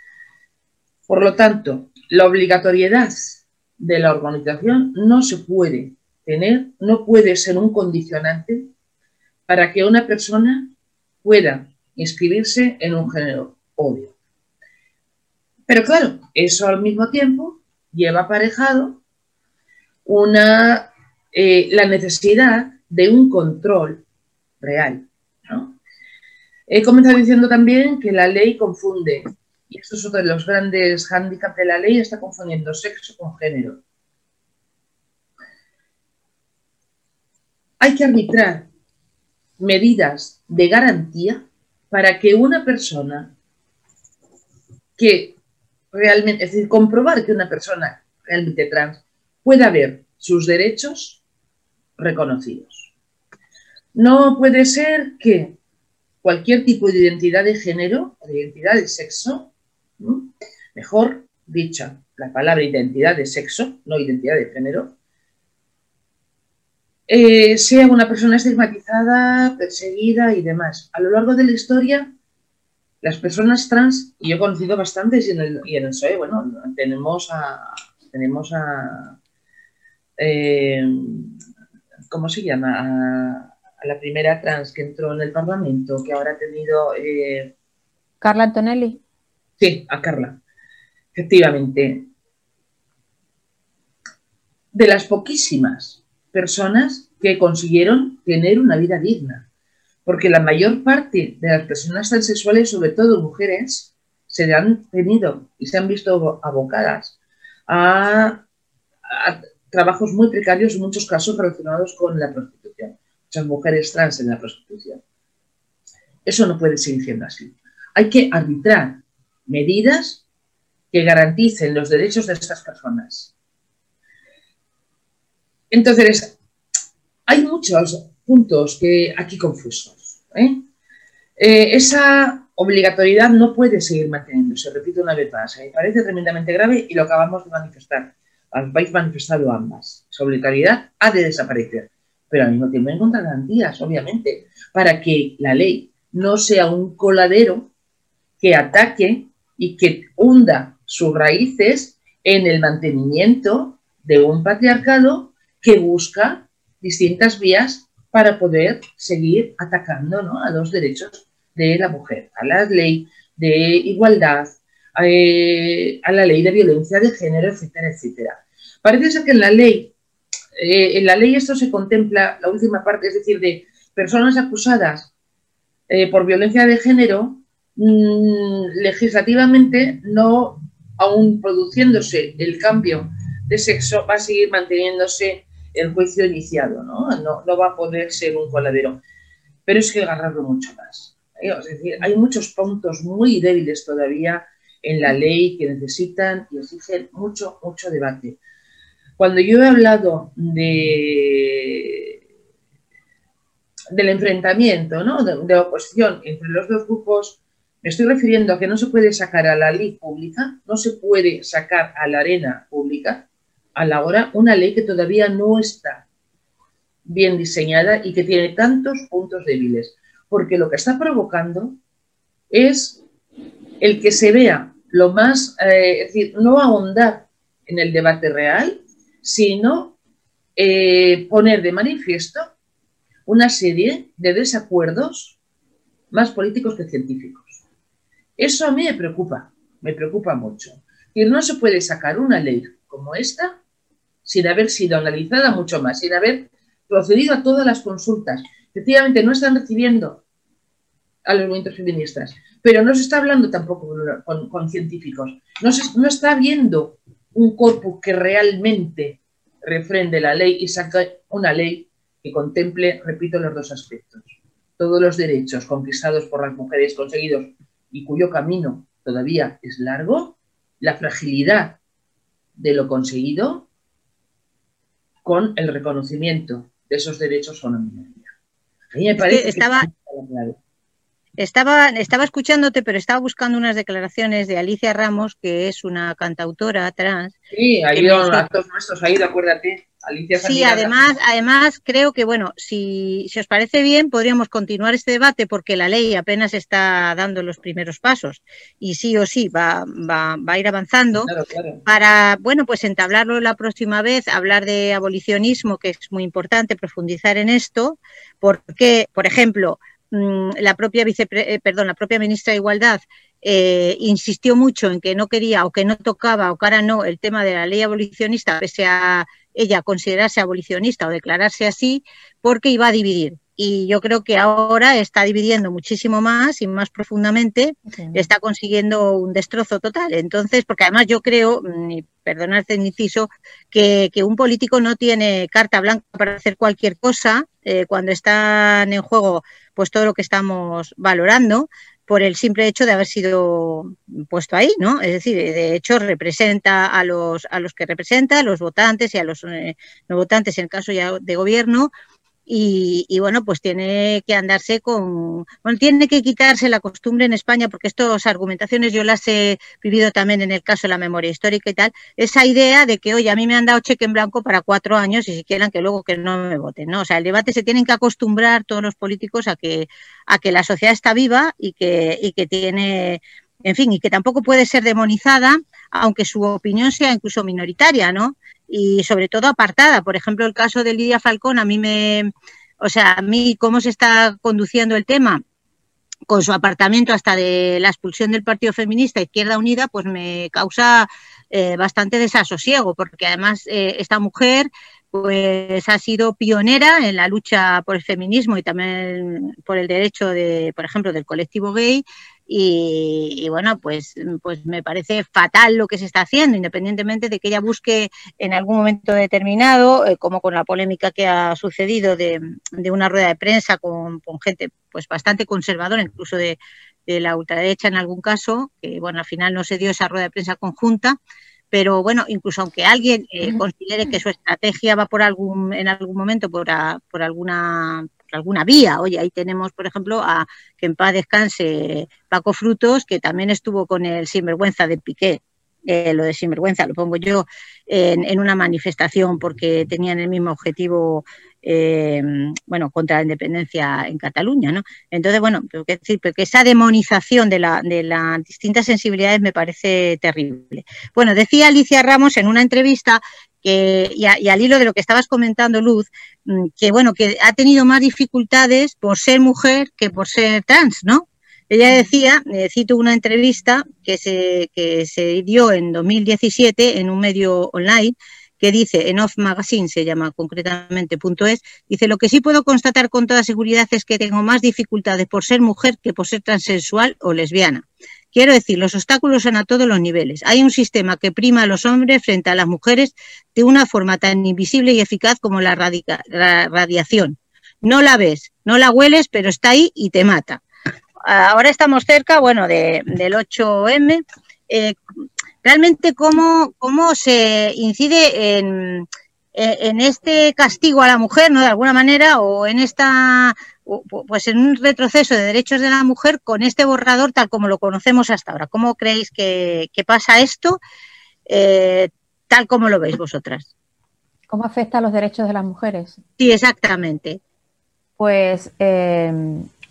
por lo tanto, la obligatoriedad de la organización no se puede tener, no puede ser un condicionante para que una persona pueda inscribirse en un género obvio. Pero claro, eso al mismo tiempo lleva aparejado una, eh, la necesidad de un control real. He comenzado diciendo también que la ley confunde, y esto es otro de los grandes hándicaps de la ley, está confundiendo sexo con género. Hay que arbitrar medidas de garantía para que una persona que realmente, es decir, comprobar que una persona realmente trans pueda ver sus derechos reconocidos. No puede ser que cualquier tipo de identidad de género o de identidad de sexo, mejor dicha, la palabra identidad de sexo, no identidad de género, eh, sea una persona estigmatizada, perseguida y demás. A lo largo de la historia, las personas trans, y yo he conocido bastantes y en el, y bueno, tenemos a, tenemos a, eh, ¿cómo se llama? La primera trans que entró en el Parlamento, que ahora ha tenido... Eh, Carla Antonelli. Sí, a Carla. Efectivamente. De las poquísimas personas que consiguieron tener una vida digna. Porque la mayor parte de las personas transexuales, sobre todo mujeres, se han tenido y se han visto abocadas a, a trabajos muy precarios, en muchos casos relacionados con la prostitución muchas mujeres trans en la prostitución. Eso no puede seguir siendo así. Hay que arbitrar medidas que garanticen los derechos de estas personas. Entonces, hay muchos puntos que aquí confusos. ¿eh? Eh, esa obligatoriedad no puede seguir manteniéndose, repito una vez más. Me parece tremendamente grave y lo acabamos de manifestar. Habéis manifestado ambas. Esa obligatoriedad ha de desaparecer pero al mismo tiempo en garantías, obviamente, para que la ley no sea un coladero que ataque y que hunda sus raíces en el mantenimiento de un patriarcado que busca distintas vías para poder seguir atacando a los derechos de la mujer, a la ley de igualdad, eh, a, la ley de violencia de género, etcétera, etcétera. Parece ser que en la ley, eh, en la ley esto se contempla, la última parte, es decir, de personas acusadas eh, por violencia de género, mm, legislativamente no, aún produciéndose el cambio de sexo, va a seguir manteniéndose el juicio iniciado, ¿no? No, no va a poder ser un coladero. Pero es que agarrarlo mucho más. Es decir, hay muchos puntos muy débiles todavía en la ley que necesitan y exigen mucho, mucho debate. Cuando yo he hablado de, del enfrentamiento, de, de, oposición entre los dos grupos, me estoy refiriendo a que no se puede sacar a la ley pública, no se puede sacar a la arena pública a la hora una ley que todavía no está bien diseñada y que tiene tantos puntos débiles, porque lo que está provocando es el que se vea lo más, eh, es decir, no ahondar en el debate real, sino eh, poner de manifiesto una serie de desacuerdos más políticos que científicos. Eso a mí me preocupa, me preocupa mucho. Y no se puede sacar una ley como esta sin haber sido analizada mucho más, sin haber procedido a todas las consultas. Efectivamente, no están recibiendo a los movimientos feministas, pero no se está hablando tampoco con, científicos. No, se, no está habiendo un corpus que realmente refrende la ley y saque una ley que contemple, repito, los dos aspectos. Todos los derechos conquistados por las mujeres conseguidos y cuyo camino todavía es largo, la fragilidad de lo conseguido con el reconocimiento de esos derechos minoría. A mí me parece que estaba, estaba, estaba escuchándote, pero estaba buscando unas declaraciones de Alicia Ramos, que es una cantautora trans. Sí, ha ido a actos nuestros, ha ido, acuérdate. Alicia sí, además, además creo que, bueno, si, si, os parece bien, podríamos continuar este debate porque la ley apenas está dando los primeros pasos y sí o sí va, va, va a ir avanzando claro, claro. para, bueno, pues entablarlo la próxima vez, hablar de abolicionismo, que es muy importante, profundizar en esto, porque, por ejemplo, la propia vice, eh, perdón, la propia ministra de Igualdad eh, insistió mucho en que no quería o que no tocaba o que ahora no el tema de la ley abolicionista, pese a ella considerarse abolicionista o declararse así, porque iba a dividir. Y yo creo que ahora está dividiendo muchísimo más y más profundamente, sí. está consiguiendo un destrozo total. Entonces, porque además yo creo, mm, y perdonad el inciso, que, que, un político no tiene carta blanca para hacer cualquier cosa eh, cuando están en juego pues todo lo que estamos valorando por el simple hecho de haber sido puesto ahí, ¿no? Es decir, de hecho representa a los a los que representa, a los votantes y a los eh, no votantes en el caso ya de gobierno y, bueno, pues tiene que andarse con, bueno, tiene que quitarse la costumbre en España, porque estas argumentaciones yo las he vivido también en el caso de la memoria histórica y tal, esa idea de que, oye, a mí me han dado cheque en blanco para cuatro años y si quieren que luego que no me voten, ¿no? O sea, el debate se tienen que acostumbrar todos los políticos a que, a que la sociedad está viva y que, y que tiene, en fin, y que tampoco puede ser demonizada, aunque su opinión sea incluso minoritaria, ¿no? Y sobre todo apartada. Por ejemplo, el caso de Lidia Falcón, a mí me, o sea, a mí cómo se está conduciendo el tema con su apartamiento hasta de la expulsión del Partido Feminista Izquierda Unida, pues me causa eh, bastante desasosiego, porque además eh, esta mujer pues ha sido pionera en la lucha por el feminismo y también por el derecho de, por ejemplo, del colectivo gay y, y, bueno, pues, pues me parece fatal lo que se está haciendo, independientemente de que ella busque en algún momento determinado, eh, como con la polémica que ha sucedido de, de una rueda de prensa con, con, gente pues bastante conservadora, incluso de, de la ultraderecha en algún caso, que bueno, al final no se dio esa rueda de prensa conjunta, pero bueno, incluso aunque alguien eh, considere que su estrategia va por algún, en algún momento por, a, por alguna alguna vía. Oye, ahí tenemos, por ejemplo, a que en paz descanse Paco Frutos, que también estuvo con el sinvergüenza de Piqué. Eh, lo de sinvergüenza lo pongo yo en, una manifestación porque tenían el mismo objetivo eh, bueno, contra la independencia en Cataluña, ¿no? Entonces, bueno, pero que decir, que esa demonización de, de las distintas sensibilidades me parece terrible. Bueno, decía Alicia Ramos en una entrevista que, y, al hilo de lo que estabas comentando, Luz, mm, que bueno, que ha tenido más dificultades por ser mujer que por ser trans, ¿no? Ella decía, eh, cito una entrevista que se, que se dio en 2017 en un medio online, que dice, en Off Magazine se llama concretamente punto es, dice, lo que sí puedo constatar con toda seguridad es que tengo más dificultades por ser mujer que por ser transexual o lesbiana. Quiero decir, los obstáculos son a todos los niveles. Hay un sistema que prima a los hombres frente a las mujeres de una forma tan invisible y eficaz como la, radiación. No la ves, no la hueles, pero está ahí y te mata. Ahora estamos cerca, bueno, del 8M. Eh, realmente, ¿cómo, ¿cómo se incide en, en este castigo a la mujer, ¿no? De alguna manera, o en esta pues en un retroceso de derechos de la mujer con este borrador tal como lo conocemos hasta ahora. ¿Cómo creéis que, pasa esto eh, tal como lo veis vosotras? ¿Cómo afecta a los derechos de las mujeres? Sí, exactamente. Pues, eh,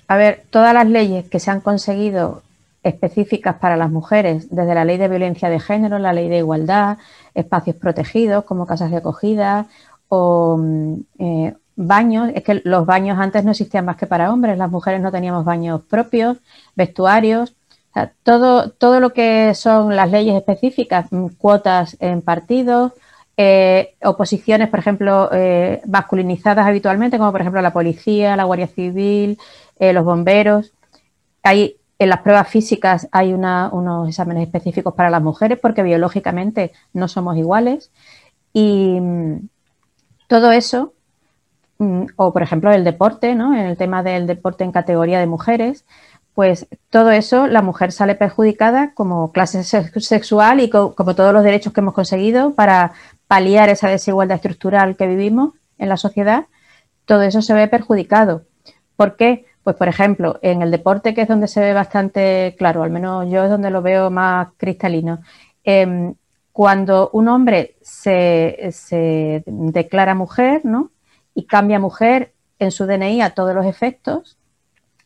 a ver, todas las leyes que se han conseguido específicas para las mujeres, desde la ley de violencia de género, la ley de igualdad, espacios protegidos como casas de acogida o mm, eh, baños, es que los baños antes no existían más que para hombres, las mujeres no teníamos baños propios, vestuarios, todo, todo lo que son las leyes específicas, mm, cuotas en partidos, eh, oposiciones, por ejemplo, eh, masculinizadas habitualmente, como por ejemplo la policía, la Guardia Civil, eh, los bomberos. Hay, en las pruebas físicas hay unos exámenes específicos para las mujeres porque biológicamente no somos iguales. Y mm, todo eso Mm, o por ejemplo el deporte, ¿no? En el tema del deporte en categoría de mujeres, pues todo eso la mujer sale perjudicada como clase sexual y como todos los derechos que hemos conseguido para paliar esa desigualdad estructural que vivimos en la sociedad, todo eso se ve perjudicado. ¿Por qué? Pues por ejemplo, en el deporte, que es donde se ve bastante claro, al menos yo es donde lo veo más cristalino, em, cuando un hombre se, declara mujer, ¿no? y cambia mujer en su DNI a todos los efectos,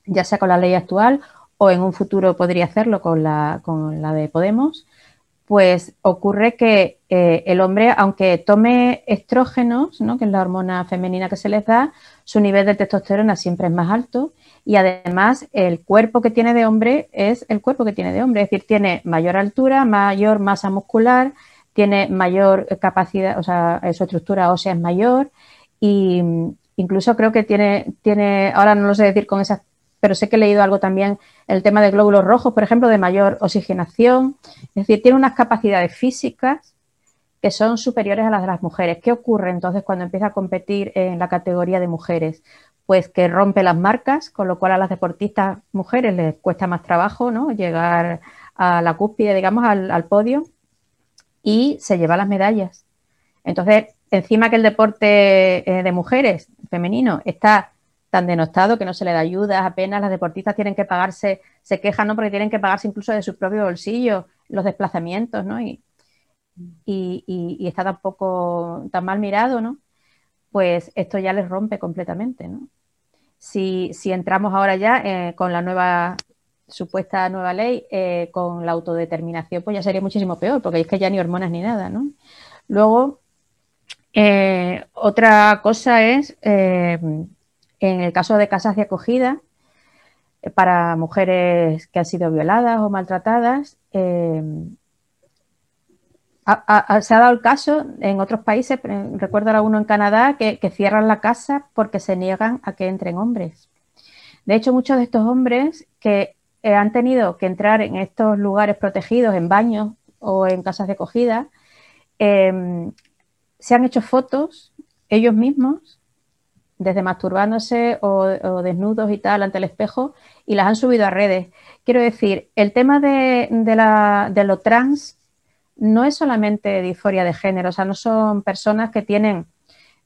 ya sea con la ley actual o en un futuro podría hacerlo con la, con la de Podemos, pues ocurre que eh, el hombre, aunque tome estrógenos, ¿no? que es la hormona femenina que se les da, su nivel de testosterona siempre es más alto y además el cuerpo que tiene de hombre es el cuerpo que tiene de hombre, es decir, tiene mayor altura, mayor masa muscular, tiene mayor capacidad, o sea, su estructura ósea es mayor, y incluso creo que tiene, tiene, ahora no lo sé decir con esas, pero sé que he leído algo también, el tema de glóbulos rojos, por ejemplo, de mayor oxigenación. Es decir, tiene unas capacidades físicas que son superiores a las de las mujeres. ¿Qué ocurre entonces cuando empieza a competir en la categoría de mujeres? Pues que rompe las marcas, con lo cual a las deportistas mujeres les cuesta más trabajo ¿no? llegar a la cúspide, digamos, al, al podio y se lleva las medallas. Entonces, encima que el deporte eh, de mujeres, femenino, está tan denostado que no se le da ayuda, apenas las deportistas tienen que pagarse, se quejan, ¿no? Porque tienen que pagarse incluso de su propio bolsillo los desplazamientos, ¿no? Y, y, está tan poco, tan mal mirado, ¿no? Pues esto ya les rompe completamente, ¿no? Si, entramos ahora ya eh, con la nueva supuesta nueva ley, eh, con la autodeterminación, pues ya sería muchísimo peor, porque es que ya ni hormonas ni nada, ¿no? Luego, eh, otra cosa es, en el caso de casas de acogida, para mujeres que han sido violadas o maltratadas, se ha dado el caso en otros países, recuerdo ahora uno en Canadá, que, cierran la casa porque se niegan a que entren hombres. De hecho, muchos de estos hombres que han tenido que entrar en estos lugares protegidos, en baños o en casas de acogida, se han hecho fotos ellos mismos, desde masturbándose o, desnudos y tal ante el espejo, y las han subido a redes. Quiero decir, el tema de, de lo trans no es solamente disforia de género, o sea, no son personas que tienen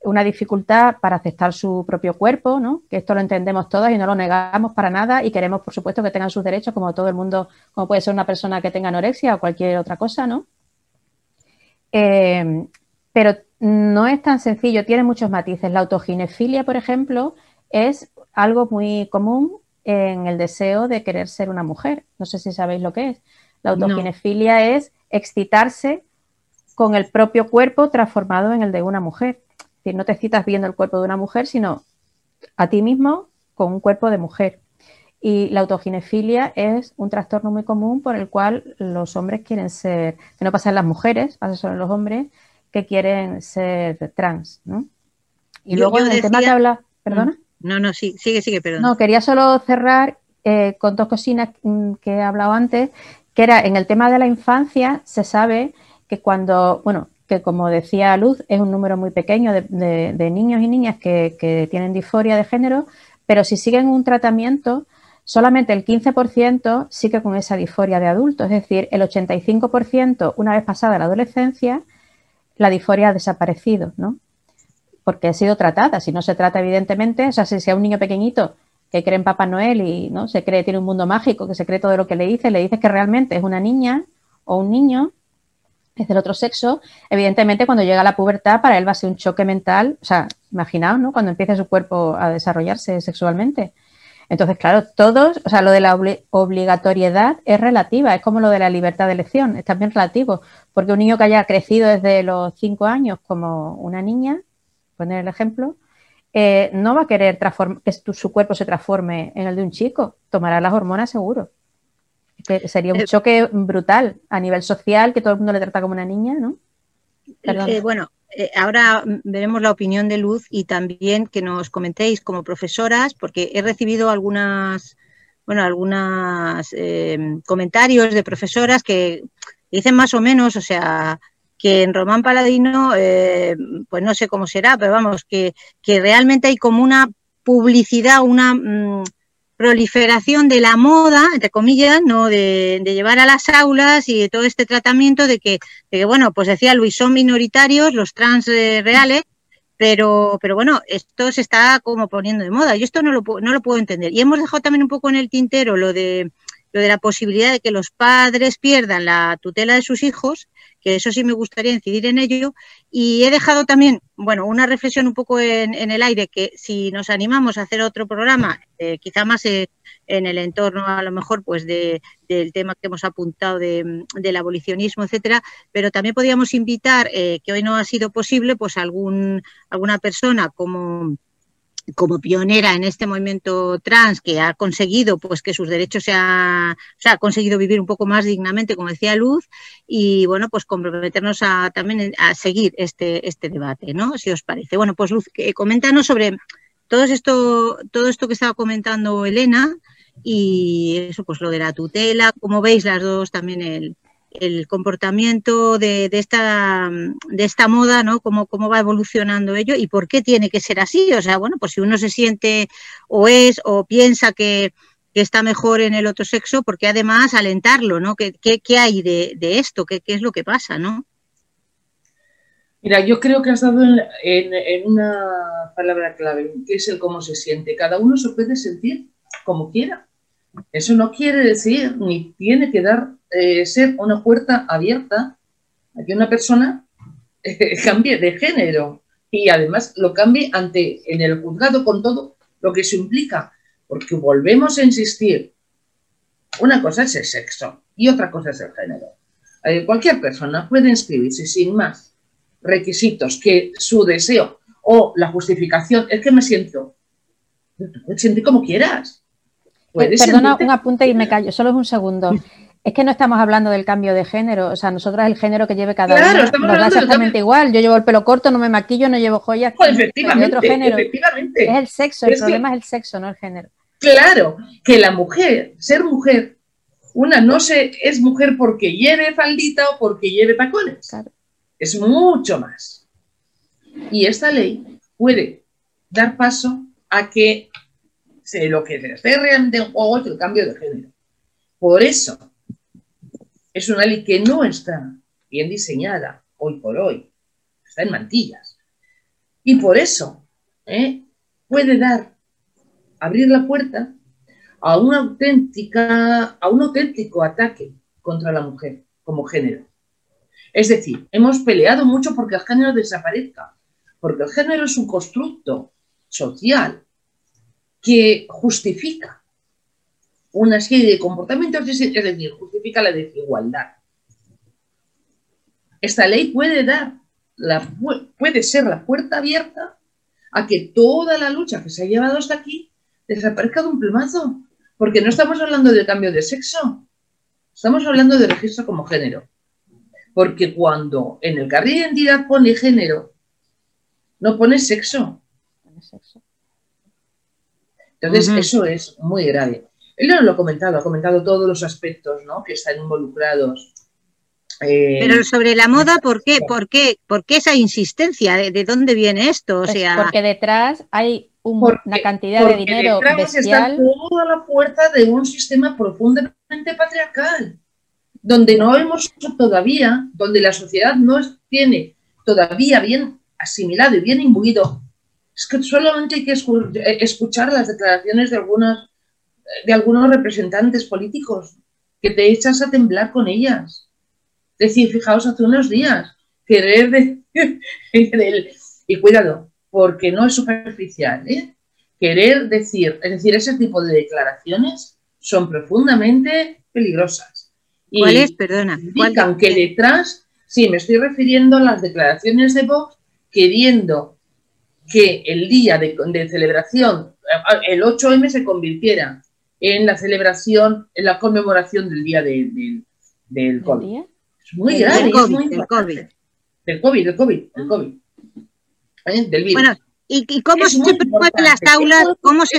una dificultad para aceptar su propio cuerpo, ¿no? que esto lo entendemos todos y no lo negamos para nada y queremos, por supuesto, que tengan sus derechos como todo el mundo, como puede ser una persona que tenga anorexia o cualquier otra cosa, ¿no? Eh, pero no es tan sencillo, tiene muchos matices. La autoginefilia, por ejemplo, es algo muy común en el deseo de querer ser una mujer. No sé si sabéis lo que es. La autoginefilia es excitarse con el propio cuerpo transformado en el de una mujer. Es decir, no te citas viendo el cuerpo de una mujer, sino a ti mismo con un cuerpo de mujer. Y la autoginefilia es un trastorno muy común por el cual los hombres quieren ser, que no pasa en las mujeres, pasa solo en los hombres, que quieren ser trans, ¿no? Y luego en el tema que habla, ¿perdona? No, no, sí, sigue, sigue, perdón. No, quería solo cerrar eh, con dos cocinas mm, que he hablado antes, que era en el tema de la infancia, se sabe que cuando, bueno, que como decía Luz, es un número muy pequeño de, niños y niñas que, tienen disforia de género, pero si siguen un tratamiento, solamente el 15% sigue con esa disforia de adulto, es decir, el 85% una vez pasada la adolescencia, la disforia ha desaparecido, ¿no? Porque ha sido tratada, si no se trata evidentemente, o sea, si sea un niño pequeñito que cree en Papá Noel y no se cree tiene un mundo mágico, que se cree todo lo que le dice, le dices que realmente es una niña o un niño, es del otro sexo, evidentemente cuando llega la pubertad para él va a ser un choque mental, o sea, imaginaos, ¿no? Cuando empiece su cuerpo a desarrollarse sexualmente. Entonces, claro, todos, o sea, lo de la obligatoriedad es relativa, es como lo de la libertad de elección, es también relativo, porque un niño que haya crecido desde los cinco años como una niña, poner el ejemplo, eh, no va a querer que su cuerpo se transforme en el de un chico, tomará las hormonas seguro. Que sería un eh, choque brutal a nivel social, que todo el mundo le trata como una niña, ¿no? Eh, bueno, eh, ahora veremos la opinión de Luz y también que nos comentéis como profesoras, porque he recibido algunas, bueno, algunas em, comentarios de profesoras que dicen más o menos, o sea, que en Román Paladino, eh, pues no sé cómo será, pero vamos, que, que realmente hay como una publicidad, una mm, proliferación de la moda, entre comillas, ¿no? De, llevar a las aulas y de todo este tratamiento de que, bueno, pues decía Luis, son minoritarios los trans eh, reales, pero, pero bueno, esto se está como poniendo de moda. Yo esto no lo, no lo puedo entender. Y hemos dejado también un poco en el tintero lo de, lo de la posibilidad de que los padres pierdan la tutela de sus hijos eso sí me gustaría incidir en ello. Y he dejado también, bueno, una reflexión un poco en, el aire, que si nos animamos a hacer otro programa, eh, quizá más eh, en el entorno a lo mejor pues de, del tema que hemos apuntado de, del abolicionismo, etcétera, pero también podríamos invitar, eh, que hoy no ha sido posible, pues algún, alguna persona como como pionera en este movimiento trans que ha conseguido pues que sus derechos se ha, ha conseguido vivir un poco más dignamente como decía Luz y bueno pues comprometernos a también a seguir este este debate no si os parece. Bueno pues Luz coméntanos sobre todo esto todo esto que estaba comentando Elena y eso pues lo de la tutela como veis las dos también el el comportamiento de, esta, de esta moda, ¿no? Cómo, cómo va evolucionando ello y por qué tiene que ser así. O sea, bueno, pues si uno se siente o es o piensa que, está mejor en el otro sexo, porque además alentarlo, ¿no? ¿Qué, qué, hay de, esto? ¿Qué, ¿Qué, es lo que pasa, no? Mira, yo creo que has dado en, en, una palabra clave, que es el cómo se siente. Cada uno se puede sentir como quiera. Eso no quiere decir ni tiene que dar eh, ser una puerta abierta a que una persona eh, cambie de género y además lo cambie ante en el juzgado con todo lo que eso implica, porque volvemos a insistir, una cosa es el sexo y otra cosa es el género. Eh, cualquier persona puede inscribirse sin más requisitos que su deseo o la justificación es que me siento, siente como quieras. Perdona un apunte y me callo, solo es un segundo. Es que no estamos hablando del cambio de género, o sea, nosotros el género que lleve cada claro, uno nos da exactamente igual. Yo llevo el pelo corto, no me maquillo, no llevo joyas. Pues efectivamente, otro género. efectivamente. Es el sexo, el problema es el sexo, no el género. Claro, que la mujer, ser mujer, una no se es mujer porque lleve faldita o porque lleve tacones. Claro. Es mucho más. Y esta ley puede dar paso a que lo que se esté realmente en juego es el cambio de género. Por eso, es una ley que no está bien diseñada hoy por hoy, está en mantillas. Y por eso ¿eh? puede dar, abrir la puerta a una auténtica, a un auténtico ataque contra la mujer como género. Es decir, hemos peleado mucho porque el género desaparezca, porque el género es un constructo social que justifica una serie de comportamientos, es decir, justifica la desigualdad. esta ley puede dar, la, puede ser la puerta abierta a que toda la lucha que se ha llevado hasta aquí desaparezca de un plumazo, porque no estamos hablando de cambio de sexo, estamos hablando de registro como género. Porque cuando en el carril de identidad pone género, no pone sexo. Entonces, eso es muy grave. Él no lo ha comentado, ha comentado todos los aspectos ¿no? que están involucrados eh, Pero sobre la moda, ¿por qué? ¿Por qué, ¿Por qué esa insistencia? ¿De, dónde viene esto? O pues sea... Porque detrás hay una cantidad de dinero detrás bestial. está toda la puerta de un sistema profundamente patriarcal, donde no hemos todavía, donde la sociedad no tiene todavía bien asimilado y bien imbuido. Es que solamente hay que eh, escuchar las declaraciones de algunas de algunos representantes políticos que te echas a temblar con ellas decir, fijaos, hace unos días, querer de, y cuidado, porque no es superficial, ¿eh? querer decir, es decir, ese tipo de declaraciones son profundamente peligrosas. ¿Cuál es? Perdona. Indican que detrás, sí, me estoy refiriendo a las declaraciones de Vox queriendo que el día de, celebración, el 8M se convirtiera en la celebración, en la conmemoración del día del COVID muy grave. Del COVID, del COVID. Del COVID, del COVID, del COVID. ¿Eh? Del virus. Bueno, ¿y, cómo se promueven las aulas? ¿Cómo se...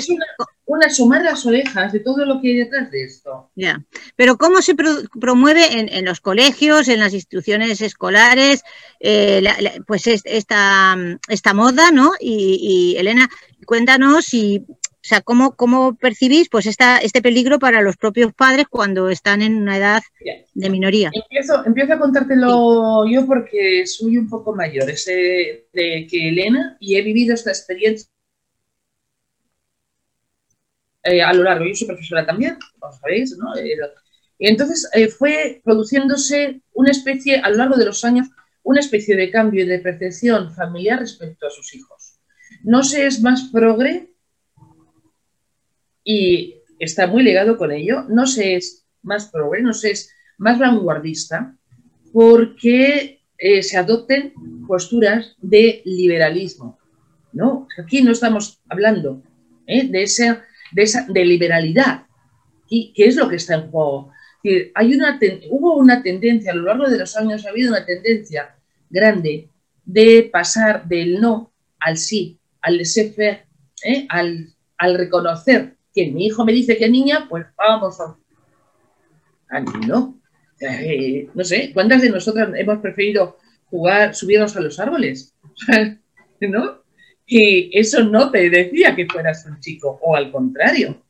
Una, sumar las orejas de todo lo que hay detrás de esto. Ya, pero ¿cómo se promueve en, en, los colegios, en las instituciones escolares, eh, pues esta, esta moda, ¿no? Y, y Elena, cuéntanos si o sea, ¿cómo, cómo percibís pues esta, este peligro para los propios padres cuando están en una edad de minoría? Empiezo, empiezo a contártelo yo porque soy un poco mayor ese de que Elena y he vivido esta experiencia eh, a lo largo. Yo soy profesora también, como sabéis, ¿no? Eh, y entonces eh, fue produciéndose una especie, a lo largo de los años, una especie de cambio de percepción familiar respecto a sus hijos. No se es más progre y está muy ligado con ello. No se es más progre, no se es más vanguardista, porque eh, se adopten posturas de liberalismo. ¿no? Aquí no estamos hablando ¿eh? de, esa, de esa de liberalidad. ¿Y qué es lo que está en juego? Hay una hubo una tendencia, a lo largo de los años ha habido una tendencia grande de pasar del no al sí, al laissez-faire, ¿eh? al, al reconocer que mi hijo me dice que niña, pues vamos a... No. Eh, no sé, ¿cuántas de nosotras hemos preferido jugar, subirnos a los árboles? ¿No? Y eso no te decía que fueras un chico, o al contrario.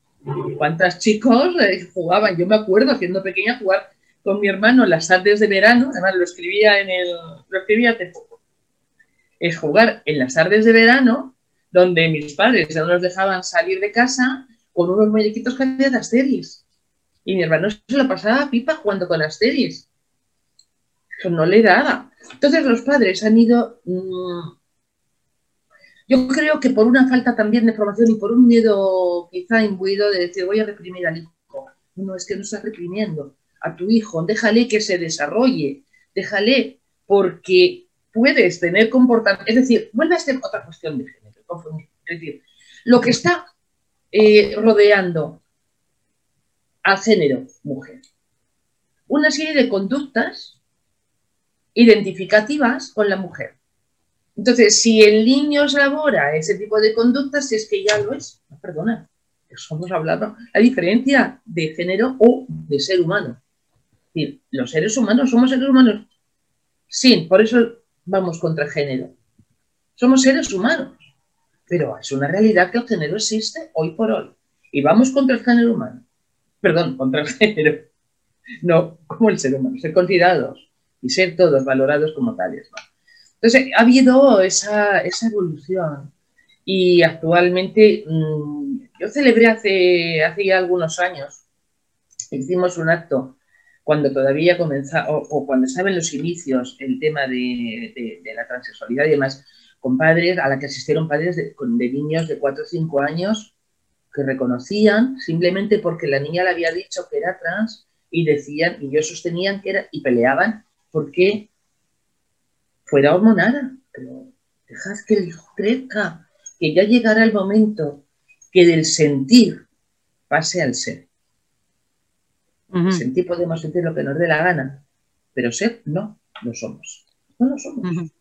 ¿Cuántos chicos eh, jugaban? Yo me acuerdo, siendo pequeña, jugar con mi hermano las tardes de verano, además lo escribía en el, lo escribía hace es jugar en las tardes de verano, donde mis padres no nos dejaban salir de casa con unos muñequitos que había de Asteris. Y mi hermano se lo pasaba pipa jugando con Asteris. Eso no le daba. Entonces los padres han ido... Mm, yo creo que por una falta también de formación y por un miedo quizá imbuido de decir voy a reprimir al hijo. No, es que no estás reprimiendo a tu hijo. Déjale que se desarrolle. Déjale porque puedes tener comportamiento. Es decir, vuelve a ser otra cuestión de género. Es decir, lo que está eh, rodeando al género mujer. Una serie de conductas identificativas con la mujer. Entonces, si el niño elabora ese tipo de conductas, es que ya lo es, perdona, hemos hablado, la diferencia de género o de ser humano. los seres humanos somos seres humanos. Sí, por eso vamos contra género. Somos seres humanos. Pero es una realidad que el género existe hoy por hoy. Y vamos contra el género humano. Perdón, contra el género. No, como el ser humano, ser considerados y ser todos valorados como tales. Entonces, ha habido esa, evolución. Y actualmente, mm, yo celebré hace, hace ya algunos años, hicimos un acto cuando todavía comenzaba, o, cuando estaba en los inicios el tema de, de la transexualidad y demás, con padres, a la que asistieron padres de, niños de 4 o 5 años que reconocían simplemente porque la niña le había dicho que era trans y decían, y ellos sostenían que era, y peleaban porque fuera hormonada, pero dejad que el hijo crezca, que ya llegará el momento que del sentir pase al ser. Sentir podemos sentir lo que nos dé la gana, pero ser no, no somos. No lo somos.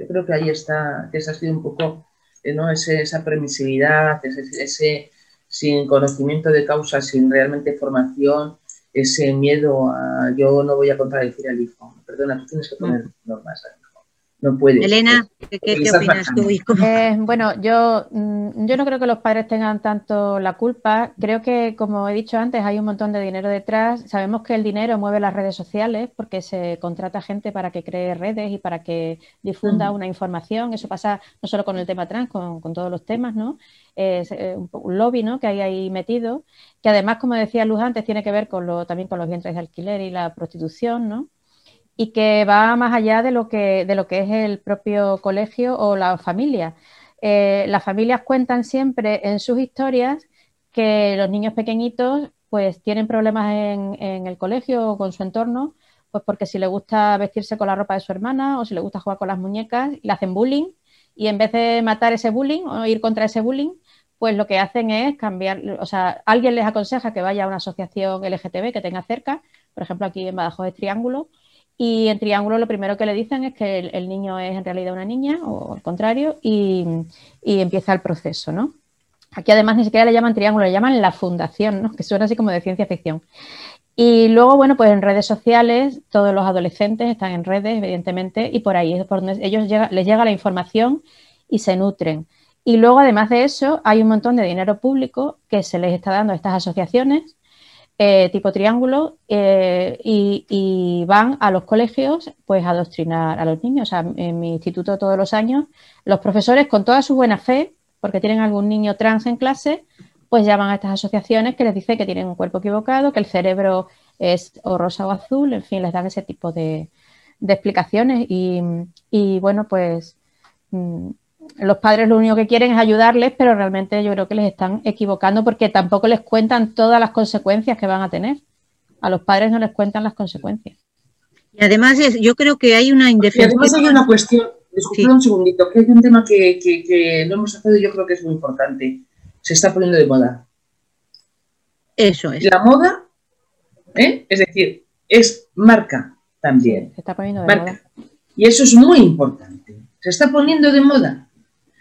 Yo creo que ahí está, que esa ha sido un poco eh, ¿no? esa permisividad, ese, sin conocimiento de causa, sin realmente formación, ese miedo a yo no voy a contradecir al hijo. Perdona, tú tienes que poner normas no puede. Elena, ¿qué, opinas tú? Eh, bueno, yo, mm, yo no creo que los padres tengan tanto la culpa. Creo que, como he dicho antes, hay un montón de dinero detrás. Sabemos que el dinero mueve las redes sociales porque se contrata gente para que cree redes y para que difunda una información. Eso pasa no solo con el tema trans, con, todos los temas, ¿no? Es eh, un, lobby, ¿no? Que hay ahí metido, que además, como decía Luz antes, tiene que ver con lo, también con los vientres de alquiler y la prostitución, ¿no? Y que va más allá de lo que, de lo que es el propio colegio o la familia. Eh, las familias cuentan siempre en sus historias que los niños pequeñitos pues tienen problemas en, el colegio o con su entorno, pues porque si le gusta vestirse con la ropa de su hermana o si le gusta jugar con las muñecas, le hacen bullying y en vez de matar ese bullying o ir contra ese bullying, pues lo que hacen es cambiar, o sea, alguien les aconseja que vaya a una asociación LGTB que tenga cerca, por ejemplo aquí en Badajoz de Triángulo, y en triángulo lo primero que le dicen es que el, niño es en realidad una niña o al contrario y, empieza el proceso, ¿no? Aquí además ni siquiera le llaman triángulo, le llaman la fundación, ¿no? Que suena así como de ciencia ficción. Y luego, bueno, pues en redes sociales, todos los adolescentes están en redes, evidentemente, y por ahí es por donde ellos les llega la información y se nutren. Y luego, además de eso, hay un montón de dinero público que se les está dando a estas asociaciones eh, tipo triángulo eh, y, van a los colegios pues a adoctrinar a los niños. En mi instituto todos los años los profesores con toda su buena fe, porque tienen algún niño trans en clase, pues llaman a estas asociaciones que les dice que tienen un cuerpo equivocado, que el cerebro es o rosa o azul, en fin, les dan ese tipo de, explicaciones y, y, bueno, pues mm, los padres lo único que quieren es ayudarles, pero realmente yo creo que les están equivocando porque tampoco les cuentan todas las consecuencias que van a tener. A los padres no les cuentan las consecuencias. Y además yo creo que hay una indefensión. además hay una cuestión, disculpen un segundito, que hay un tema que, que, no hemos hablado y yo creo que es muy importante. Se está poniendo de moda. Eso es. La moda, ¿eh? es decir, es marca también. Se está poniendo de moda. Y eso es muy importante. Se está poniendo de moda.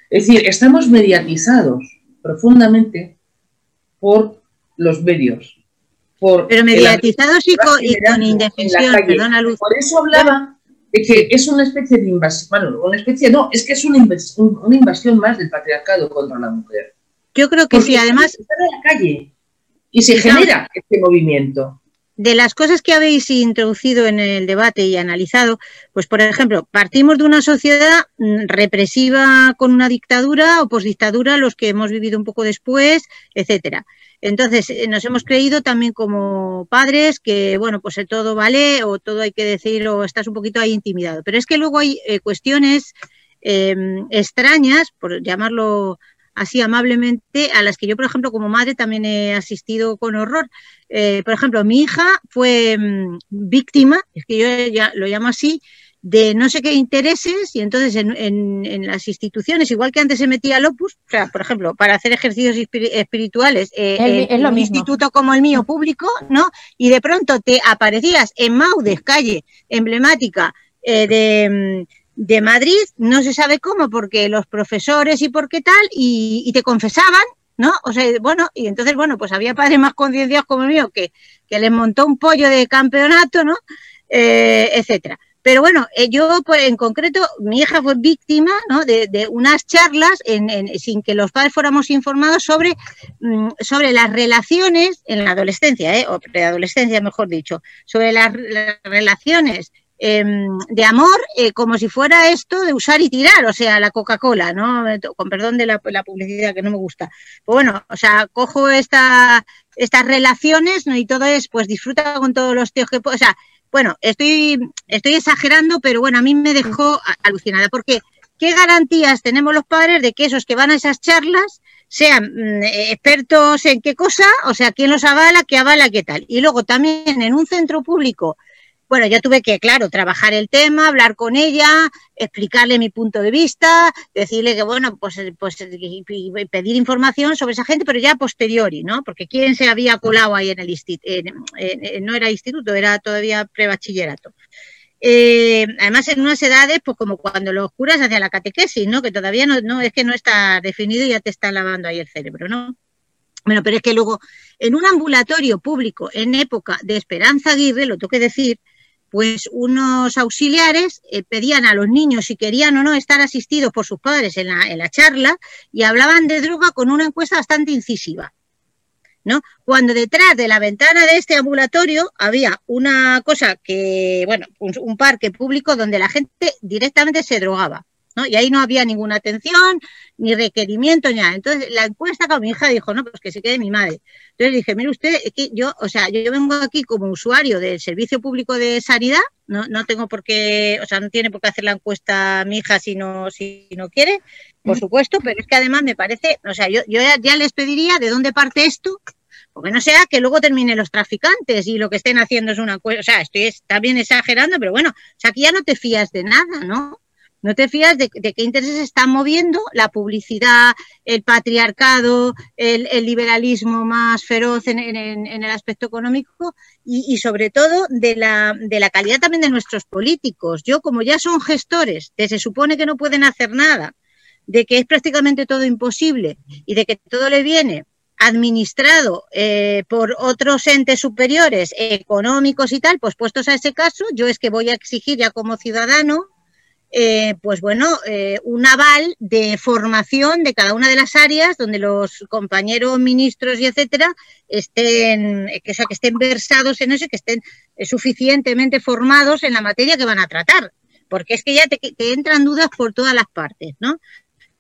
Es decir, estamos mediatizados profundamente por los medios. Por Pero mediatizados y con, indefensión, perdona Luz. Por eso hablaba de que es una especie de invasión, bueno, una especie, no, es que es una invasión, una invasión más del patriarcado contra la mujer. Yo creo que sí, además... Está en la calle y se genera este movimiento de las cosas que habéis introducido en el debate y analizado, pues por ejemplo, partimos de una sociedad mm, represiva con una dictadura o posdictadura, los que hemos vivido un poco después, etcétera. Entonces, eh, nos hemos creído también como padres que, bueno, pues todo vale o todo hay que decir o estás un poquito ahí intimidado. Pero es que luego hay eh, cuestiones em, extrañas, por llamarlo así amablemente, a las que yo, por ejemplo, como madre también he asistido con horror. Eh, por ejemplo, mi hija fue mm, víctima, es que yo ya lo llamo así, de no sé qué intereses y entonces en, las instituciones, igual que antes se metía al Opus, o sea, por ejemplo, para hacer ejercicios espirituales, eh, en un instituto como el mío público, ¿no? Y de pronto te aparecías en Maudes, calle emblemática eh, de, mm, de Madrid, no se sabe cómo, porque los profesores y por qué tal, y, te confesaban, ¿no? O sea, bueno, y entonces, bueno, pues había padres más concienciados como el mío que, que les montó un pollo de campeonato, ¿no? Eh, etcétera. Pero bueno, eh, yo pues, en concreto, mi hija fue víctima ¿no? de, unas charlas en, sin que los padres fuéramos informados sobre, mm, sobre las relaciones en la adolescencia, ¿eh? o preadolescencia, mejor dicho, sobre las relaciones Em, de amor eh, como si fuera esto de usar y tirar, o sea, la Coca-Cola, ¿no? Con perdón de la, publicidad que no me gusta. Pues bueno, o sea, cojo esta, estas relaciones, ¿no? Y todo es, pues disfruta con todos los tíos que puedo, o sea, bueno, estoy, estoy exagerando, pero bueno, a mí me dejó alucinada, porque ¿qué garantías tenemos los padres de que esos que van a esas charlas sean mm, expertos en qué cosa, o sea, quién los avala, qué avala, qué tal? Y luego también en un centro público bueno, yo tuve que, claro, trabajar el tema, hablar con ella, explicarle mi punto de vista, decirle que, bueno, pues, pues pedir información sobre esa gente, pero ya posteriori, ¿no? Porque quién se había colado ahí en el instituto, no era instituto, era todavía prebachillerato. Eh, además, en unas edades, pues como cuando los curas hacían la catequesis, ¿no? Que todavía no, no, es que no está definido y ya te está lavando ahí el cerebro, ¿no? Bueno, pero es que luego, en un ambulatorio público en época de Esperanza Aguirre, lo tengo que decir, pues unos auxiliares eh, pedían a los niños si querían o no estar asistidos por sus padres en la, en la charla y hablaban de droga con una encuesta bastante incisiva. ¿no? Cuando detrás de la ventana de este ambulatorio había una cosa que, bueno, un, parque público donde la gente directamente se drogaba. ¿No? Y ahí no había ninguna atención, ni requerimiento, ni nada. Entonces, la encuesta con mi hija dijo, no, pues que se quede mi madre. Entonces dije, mire usted, que yo, o sea, yo vengo aquí como usuario del Servicio Público de Sanidad, no, no tengo por qué, o sea, no tiene por qué hacer la encuesta mi hija si no, si no quiere, por supuesto, pero es que además me parece, o sea, yo, yo ya les pediría de dónde parte esto, porque no sea que luego terminen los traficantes y lo que estén haciendo es una cosa, o sea, estoy también exagerando, pero bueno, o sea, aquí ya no te fías de nada, ¿no? No te fías de, qué intereses están moviendo la publicidad, el patriarcado, el, liberalismo más feroz en, el aspecto económico y, sobre todo de la, calidad también de nuestros políticos. Yo, como ya son gestores, que se supone que no pueden hacer nada, de que es prácticamente todo imposible y de que todo le viene administrado eh, por otros entes superiores económicos y tal, pues puestos a ese caso, yo es que voy a exigir ya como ciudadano, eh, pues bueno, eh, un aval de formación de cada una de las áreas donde los compañeros ministros y etcétera estén, que, que estén versados en eso y que estén suficientemente formados en la materia que van a tratar. Porque es que ya te, te entran dudas por todas las partes, ¿no?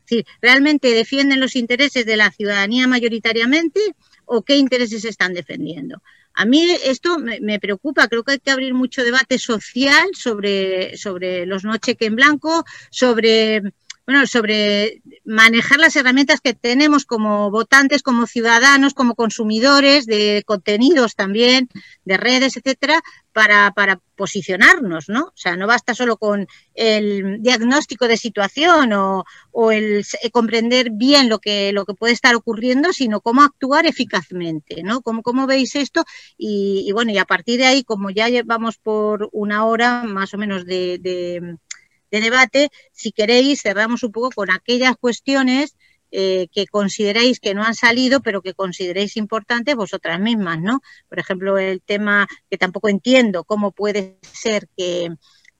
decir, ¿realmente defienden los intereses de la ciudadanía mayoritariamente o qué intereses están defendiendo? A mí esto me, preocupa, creo que hay que abrir mucho debate social sobre, sobre los no cheque en blanco, sobre bueno, sobre manejar las herramientas que tenemos como votantes, como ciudadanos, como consumidores de contenidos también, de redes, etcétera, para, para posicionarnos, ¿no? O sea, no basta solo con el diagnóstico de situación o, el comprender bien lo que, lo que puede estar ocurriendo, sino cómo actuar eficazmente, ¿no? ¿Cómo, cómo veis esto? Y, bueno, y a partir de ahí, como ya llevamos por una hora más o menos de debate, si queréis, cerramos un poco con aquellas cuestiones eh, que consideréis que no han salido, pero que consideréis importantes vosotras mismas, ¿no? Por ejemplo, el tema que tampoco entiendo, cómo puede ser que,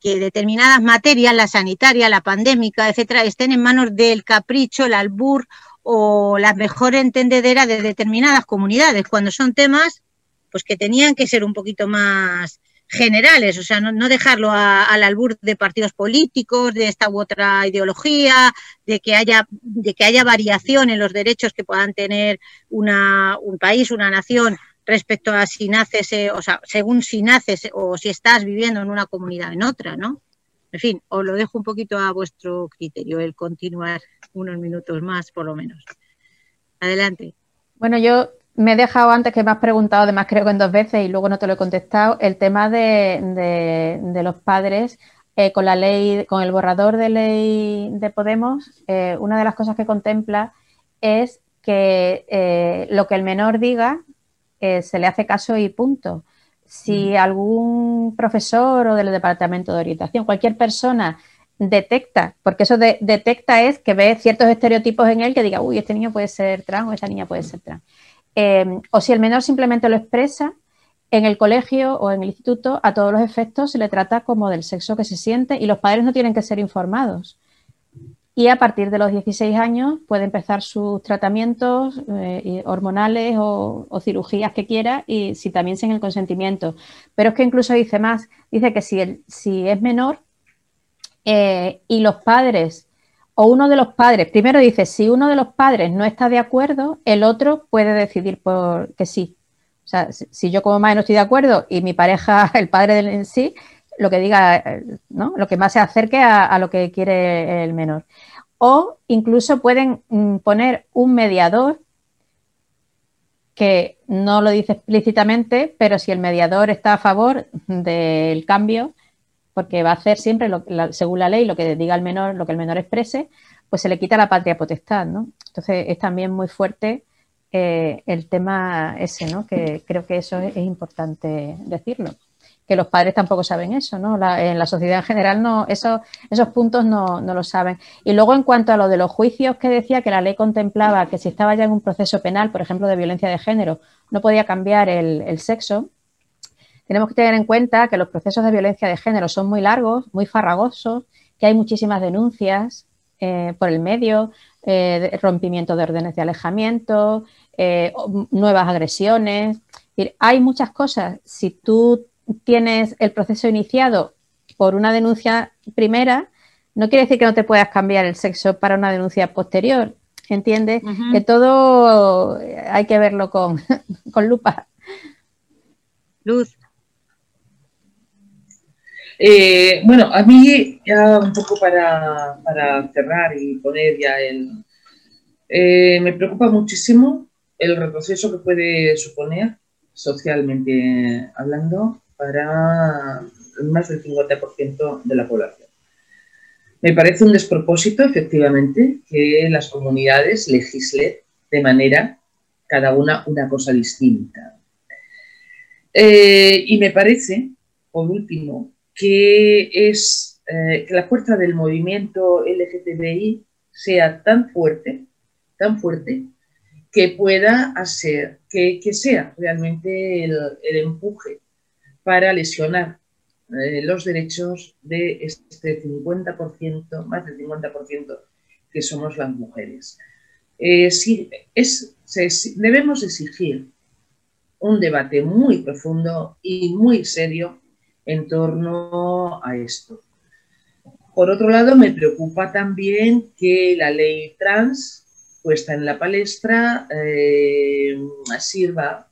determinadas materias, la sanitaria, la pandémica, etcétera, estén en manos del capricho, el albur o la mejor entendedera de determinadas comunidades, cuando son temas pues que tenían que ser un poquito más generales, o sea, no, dejarlo al albur de partidos políticos, de esta u otra ideología, de que haya, de que haya variación en los derechos que puedan tener una, un país, una nación respecto a si naces, eh, o sea, según si naces o si estás viviendo en una comunidad en otra, ¿no? En fin, os lo dejo un poquito a vuestro criterio, el continuar unos minutos más, por lo menos. Adelante. Bueno, yo me he dejado antes que me has preguntado, además creo que en dos veces y luego no te lo he contestado, el tema de, los padres eh, con la ley, con el borrador de ley de Podemos, eh, una de las cosas que contempla es que eh, lo que el menor diga se le hace caso y punto. Si algún profesor o del departamento de orientación, cualquier persona detecta, porque eso de, detecta es que ve ciertos estereotipos en él que diga, uy, este niño puede ser trans o esta niña puede ser trans Em, o si el menor simplemente lo expresa, en el colegio o en el instituto, a todos los efectos se le trata como del sexo que se siente y los padres no tienen que ser informados. Y a partir de los 16 años puede empezar sus tratamientos eh, hormonales o, cirugías que quiera y si también sin el consentimiento. Pero es que incluso dice más, dice que si, si es menor eh, y los padres o uno de los padres, primero dice, si uno de los padres no está de acuerdo, el otro puede decidir por que sí. O sea, si yo como madre no estoy de acuerdo y mi pareja, el padre del en sí, lo que diga, ¿no? Lo que más se acerque a, lo que quiere el menor. O incluso pueden mm, poner un mediador que no lo dice explícitamente, pero si el mediador está a favor del cambio, porque va a hacer siempre, lo, según la ley, lo que diga el menor, lo que el menor exprese, pues se le quita la patria potestad, ¿no? Entonces es también muy fuerte eh, el tema ese, ¿no? Que creo que eso es importante decirlo que los padres tampoco saben eso, ¿no? en la sociedad en general no, esos, esos puntos no, no lo saben. Y luego en cuanto a lo de los juicios que decía que la ley contemplaba que si estaba ya en un proceso penal, por ejemplo, de violencia de género, no podía cambiar el, sexo, tenemos que tener en cuenta que los procesos de violencia de género son muy largos, muy farragosos, que hay muchísimas denuncias eh, por el medio, eh, rompimiento de órdenes de alejamiento, eh, nuevas agresiones. Hay muchas cosas. Si tú tienes el proceso iniciado por una denuncia primera, no quiere decir que no te puedas cambiar el sexo para una denuncia posterior. ¿Entiendes? Que todo hay que verlo con, con lupa. Luz. Eh, bueno, a mí, ya un poco para, cerrar y poner ya el. Eh, me preocupa muchísimo el retroceso que puede suponer, socialmente hablando, para más del 50% de la población. Me parece un despropósito, efectivamente, que las comunidades legislen de manera, cada una, una cosa distinta. Eh, y me parece, por último, que es eh, que la fuerza del movimiento LGTBI sea tan fuerte, tan fuerte, que pueda hacer, que, sea realmente el, empuje para lesionar eh, los derechos de este 50%, más del 50% que somos las mujeres. Eh, es, debemos exigir un debate muy profundo y muy serio en torno a esto. Por otro lado, me preocupa también que la ley trans puesta en la palestra eh, sirva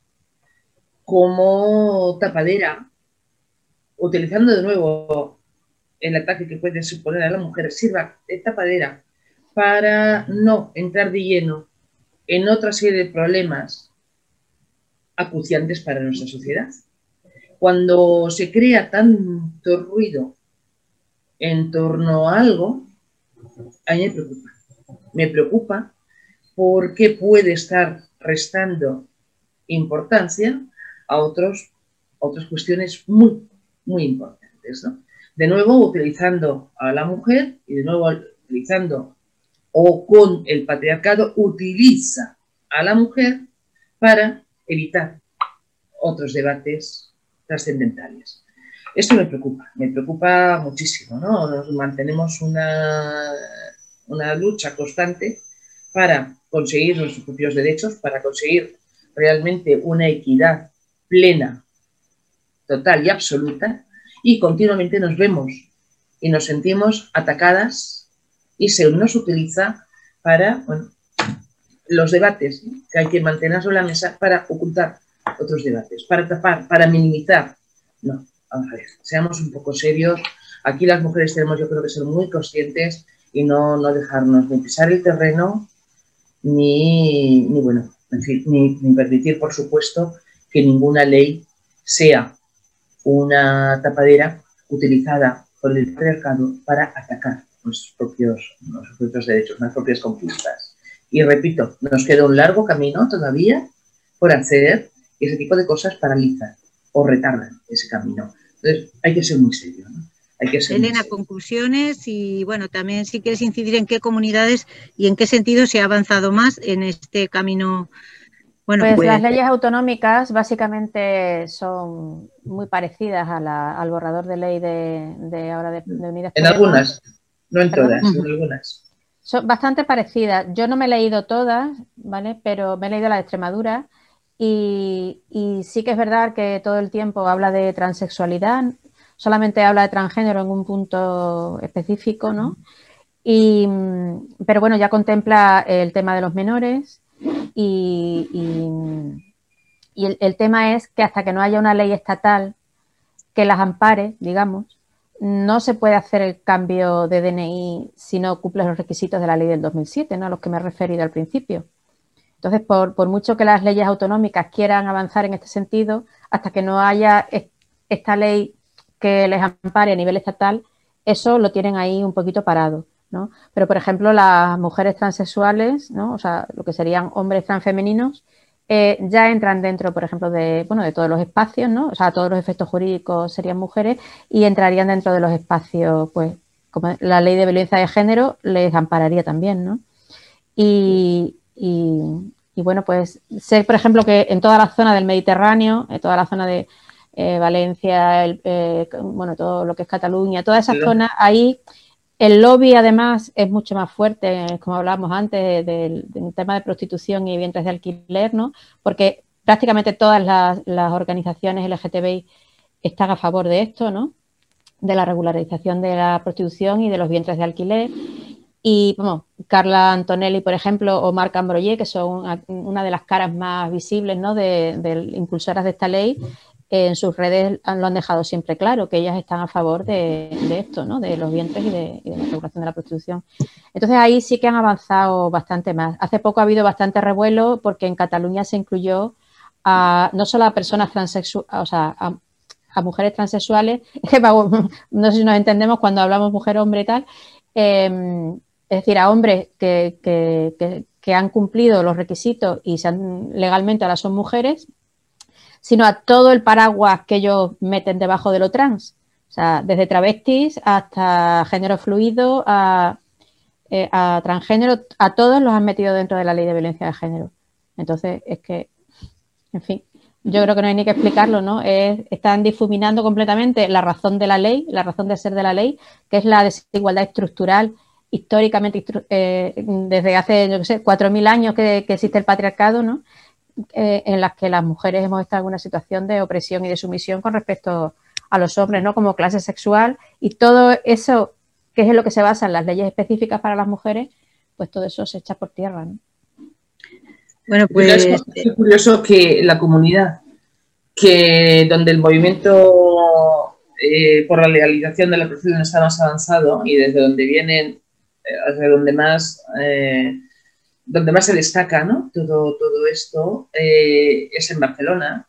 como tapadera utilizando de nuevo el ataque que puede suponer a la mujer, sirva de tapadera para no entrar de lleno en otra serie de problemas acuciantes para nuestra sociedad. Cuando se crea tanto ruido en torno a algo, a mí me preocupa. Me preocupa porque puede estar restando importancia a otros, otras cuestiones muy muy importantes. ¿no? De nuevo, utilizando a la mujer y de nuevo utilizando o con el patriarcado, utiliza a la mujer para evitar otros debates trascendentales. Esto me preocupa, me preocupa muchísimo, ¿no? Nos mantenemos una, una lucha constante para conseguir nuestros propios derechos, para conseguir realmente una equidad plena total y absoluta y continuamente nos vemos y nos sentimos atacadas y se nos utiliza para los debates que hay que mantener sobre la mesa para ocultar otros debates, para tapar, para minimizar. No, vamos a ver, seamos un poco serios. Aquí las mujeres tenemos, yo creo que ser muy conscientes y no, no dejarnos ni pisar el terreno, ni, ni bueno, en ni permitir, por supuesto, que ninguna ley sea una tapadera utilizada por el patriarcado para atacar nuestros propios, nuestros propios derechos, nuestras propias conquistas. Y repito, nos queda un largo camino todavía por hacer y ese tipo de cosas paralizan o retardan ese camino. Entonces, hay que ser muy serio. ¿no? Hay que ser Elena, conclusiones y bueno, también si quieres incidir en qué comunidades y en qué sentido se ha avanzado más en este camino pues, las pues, leyes autonómicas básicamente son muy parecidas al borrador de ley de, ahora de, Unidas En algunas, no en todas, en algunas. Son bastante parecidas. Yo no me he leído todas, ¿vale? Pero me he leído la de Extremadura y, sí que es verdad que todo el tiempo habla de transexualidad, solamente habla de transgénero en un punto específico, ¿no? Y, pero bueno, ya contempla el tema de los menores, y, el, tema es que hasta que no haya una ley estatal que las ampare, digamos, no se puede hacer el cambio de DNI si no cumple los requisitos de la ley del 2007, ¿no? a los que me he referido al principio. Entonces, por, por, mucho que las leyes autonómicas quieran avanzar en este sentido, hasta que no haya esta ley que les ampare a nivel estatal, eso lo tienen ahí un poquito parado. ¿no? Pero, por ejemplo, las mujeres transexuales, ¿no? o sea, lo que serían hombres transfemeninos, eh, ya entran dentro, por ejemplo, de, bueno, de todos los espacios, ¿no? O sea, todos los efectos jurídicos serían mujeres y entrarían dentro de los espacios, pues, como la ley de violencia de género les ampararía también, ¿no? Y, bueno, pues sé, por ejemplo, que en toda la zona del Mediterráneo, en toda la zona de eh, Valencia, eh, bueno, todo lo que es Cataluña, toda esa zona, ahí el lobby, además, es mucho más fuerte, como hablábamos antes, del, tema de prostitución y vientres de alquiler, ¿no? Porque prácticamente todas las, organizaciones LGTBI están a favor de esto, ¿no? De la regularización de la prostitución y de los vientres de alquiler. Y, bueno, Carla Antonelli, por ejemplo, o Marc Ambroyer, que son una de las caras más visibles, ¿no? De, de impulsoras de esta ley, en sus redes lo han dejado siempre claro, que ellas están a favor de, esto, ¿no? de los vientres y de, la regulación de la prostitución. Entonces ahí sí que han avanzado bastante más. Hace poco ha habido bastante revuelo porque en Cataluña se incluyó a, no solo a personas transexuales, o sea, a, mujeres transexuales, no sé si nos entendemos cuando hablamos mujer-hombre y tal, em, es decir, a hombres que, que, que, han cumplido los requisitos y sean, legalmente ahora son mujeres, sino a todo el paraguas que ellos meten debajo de lo trans. O sea, desde travestis hasta género fluido, a, eh, transgénero, a todos los han metido dentro de la ley de violencia de género. Entonces, es que, en fin, yo creo que no hay ni que explicarlo, ¿no? están difuminando completamente la razón de la ley, la razón de ser de la ley, que es la desigualdad estructural históricamente, eh, desde hace, yo qué sé, 4.000 años que, que, existe el patriarcado, ¿no? Eh, en las que las mujeres hemos estado en una situación de opresión y de sumisión con respecto a los hombres, ¿no? Como clase sexual y todo eso que es en lo que se basan las leyes específicas para las mujeres, pues todo eso se echa por tierra, ¿no? Bueno, pues es curioso que la comunidad, que donde el movimiento eh, por la legalización de la prostitución está más avanzado y desde donde vienen, eh, donde más donde más se destaca ¿no? todo, todo esto eh, es en Barcelona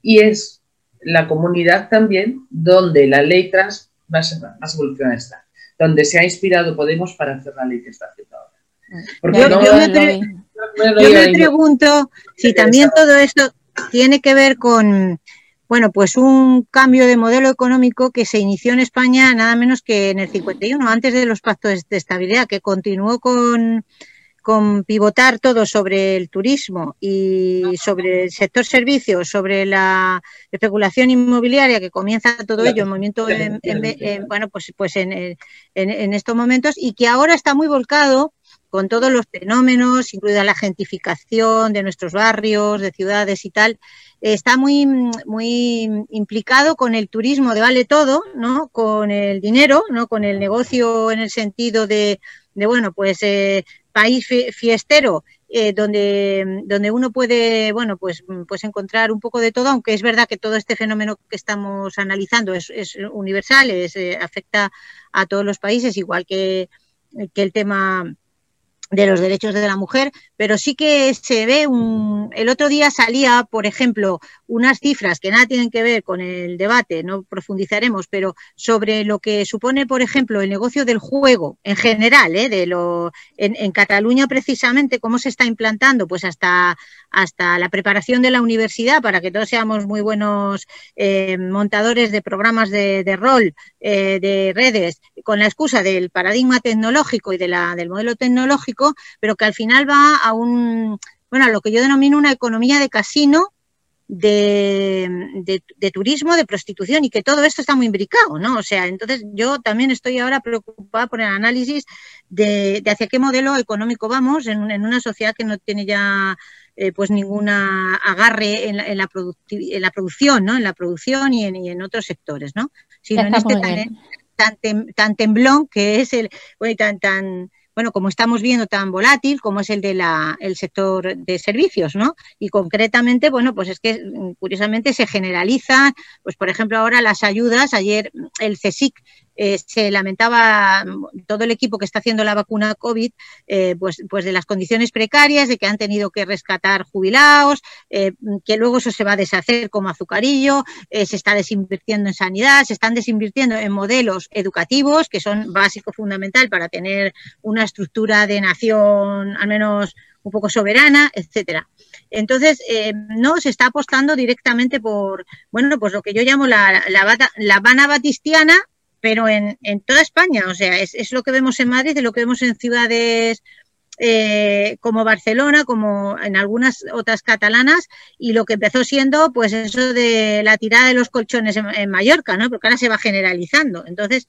y es la comunidad también donde la ley trans más, más evolucionada está, donde se ha inspirado Podemos para hacer la ley que está haciendo ahora. yo, me, pregunto si también todo esto tiene que ver con, bueno, pues un cambio de modelo económico que se inició en España nada menos que en el 51, antes de los pactos de estabilidad, que continuó con con pivotar todo sobre el turismo y sobre el sector servicios, sobre la especulación inmobiliaria que comienza todo ello en movimiento, en, bueno, pues, pues en, estos momentos y que ahora está muy volcado con todos los fenómenos, incluida la gentificación de nuestros barrios, de ciudades y tal, está muy, muy implicado con el turismo de vale todo, ¿no? Con el dinero, ¿no? Con el negocio en el sentido de, de bueno, pues eh, país fiestero eh, donde, donde uno puede, bueno, pues, pues encontrar un poco de todo, aunque es verdad que todo este fenómeno que estamos analizando es, universal, es, eh, afecta a todos los países, igual que, que el tema de los derechos de la mujer, pero sí que se ve un... El otro día salía, por ejemplo, unas cifras que nada tienen que ver con el debate, no profundizaremos, pero sobre lo que supone, por ejemplo, el negocio del juego en general, ¿eh? de lo, en, Cataluña precisamente, cómo se está implantando, pues hasta, hasta la preparación de la universidad para que todos seamos muy buenos eh, montadores de programas de, rol, eh, de redes, con la excusa del paradigma tecnológico y del modelo tecnológico, pero que al final va a un, bueno, a lo que yo denomino una economía de casino de, de, turismo, de prostitución y que todo esto está muy imbricado, ¿no? O sea, entonces yo también estoy ahora preocupada por el análisis de, hacia qué modelo económico vamos en, una sociedad que no tiene ya eh, pues ninguna agarre en la, en la, en la producción, ¿no? En la producción y en, y en otros sectores, ¿no? Sino en este tan, tan, temblón que es el, bueno, tan, tan bueno, como estamos viendo, tan volátil como es el de la, el sector de servicios, ¿no? Y concretamente, bueno, pues es que mm, curiosamente se generalizan, pues por ejemplo ahora las ayudas, ayer el CSIC eh, se lamentaba todo el equipo que está haciendo la vacuna COVID, eh, pues, pues de las condiciones precarias, de que han tenido que rescatar jubilados, eh, que luego eso se va a deshacer como azucarillo, se está desinvirtiendo en sanidad, se están desinvirtiendo en modelos educativos, que son básico fundamental para tener una estructura de nación al menos un poco soberana, etcétera. Entonces, no se está apostando directamente por, bueno, pues lo que yo llamo la, la, la Habana Batistiana, pero en, en toda España, o sea, es, es, lo que vemos en Madrid, es lo que vemos en ciudades eh, como Barcelona, como en algunas otras catalanas, y lo que empezó siendo, pues eso de la tirada de los colchones en, en Mallorca, ¿no? Porque ahora se va generalizando. Entonces,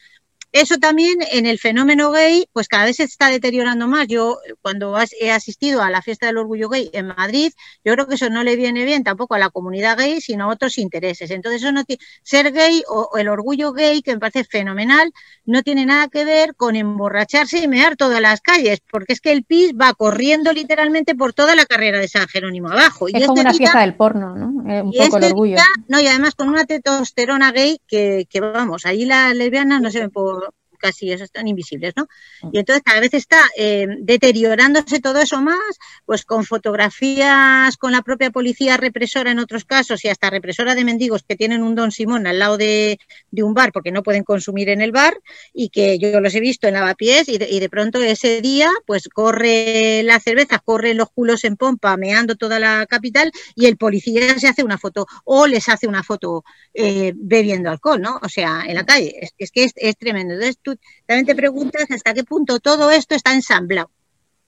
eso también en el fenómeno gay, pues cada vez se está deteriorando más. Yo cuando he asistido a la fiesta del orgullo gay en Madrid, yo creo que eso no le viene bien tampoco a la comunidad gay, sino a otros intereses. Entonces, eso no ser gay o, el orgullo gay, que me parece fenomenal, no tiene nada que ver con emborracharse y mear todas las calles, porque es que el PIS va corriendo literalmente por toda la carrera de San Jerónimo abajo. Es como una fiesta del porno, ¿no? un poco el orgullo. no, y además con una testosterona gay que, que vamos, ahí las lesbianas no se ven por casi esos están invisibles, ¿no? Mm. Y entonces cada vez está eh, deteriorándose todo eso más, pues con fotografías con la propia policía represora en otros casos y hasta represora de mendigos que tienen un Don Simón al lado de, un bar porque no pueden consumir en el bar y que yo los he visto en lavapiés y de, y de pronto ese día pues corre la cerveza, corren los culos en pompa, meando toda la capital y el policía se hace una foto o les hace una foto eh, bebiendo alcohol, ¿no? O sea, en la calle. Es, es que es, es tremendo. Entonces tú también te preguntas hasta qué punto todo esto está ensamblado.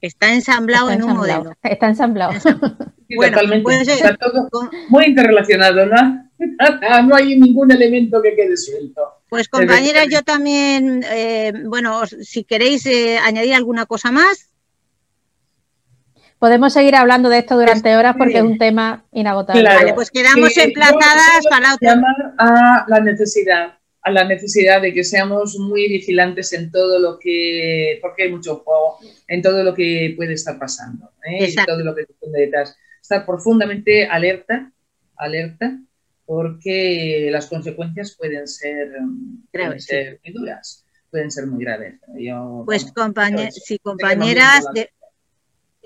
Está ensamblado en un modelo. Está ensamblado. bueno, Puede ser, todo muy interrelacionado, ¿no? no hay ningún elemento que quede suelto. Pues compañeras, yo también, eh, bueno, si queréis eh, añadir alguna cosa más. Podemos seguir hablando de esto durante horas porque es un tema inagotable. vale, pues quedamos emplazadas para otra. Llamar a la necesidad a la necesidad de que seamos muy vigilantes en todo lo que, porque hay mucho juego, en todo lo que puede estar pasando, ¿eh? todo lo que detrás. Estar profundamente alerta, alerta, porque las consecuencias pueden ser, pueden ser muy duras, pueden ser muy graves. pues compañeras, sí, compañeras, de,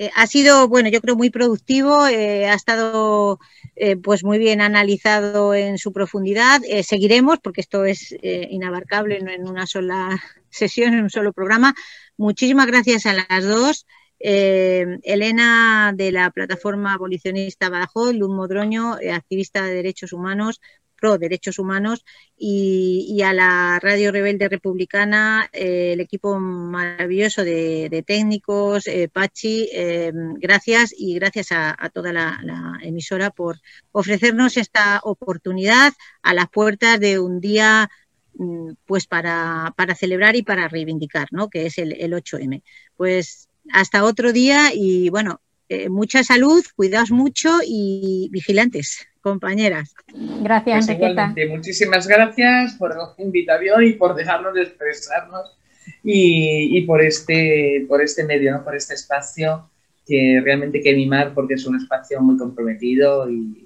eh, ha sido, bueno, yo creo muy productivo, eh, ha estado eh, pues muy bien analizado en su profundidad. seguiremos, porque esto es inabarcable no en una sola sesión, en un solo programa. Muchísimas gracias a las dos. Elena de la plataforma abolicionista Badajoz, Luz Modroño, activista de derechos humanos, pro derechos humanos y, a la Radio Rebelde Republicana, eh, el equipo maravilloso de, técnicos, eh, Pachi, eh, gracias y gracias a, toda la, emisora por ofrecernos esta oportunidad a las puertas de un día mm, pues para, para celebrar y para reivindicar, ¿no? que es el, el 8M. Pues hasta otro día y bueno, mucha salud, cuidaos mucho y vigilantes compañeras. Gracias, pues Muchísimas gracias por la invitación y por dejarnos expresarnos y, por, este, por este medio, ¿no? por este espacio que realmente hay que mimar porque es un espacio muy comprometido y,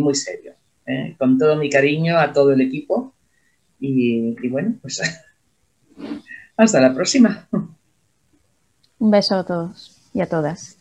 muy serio. ¿eh? Con todo mi cariño a todo el equipo y, y bueno, pues hasta la próxima. Un beso a todos y a todas.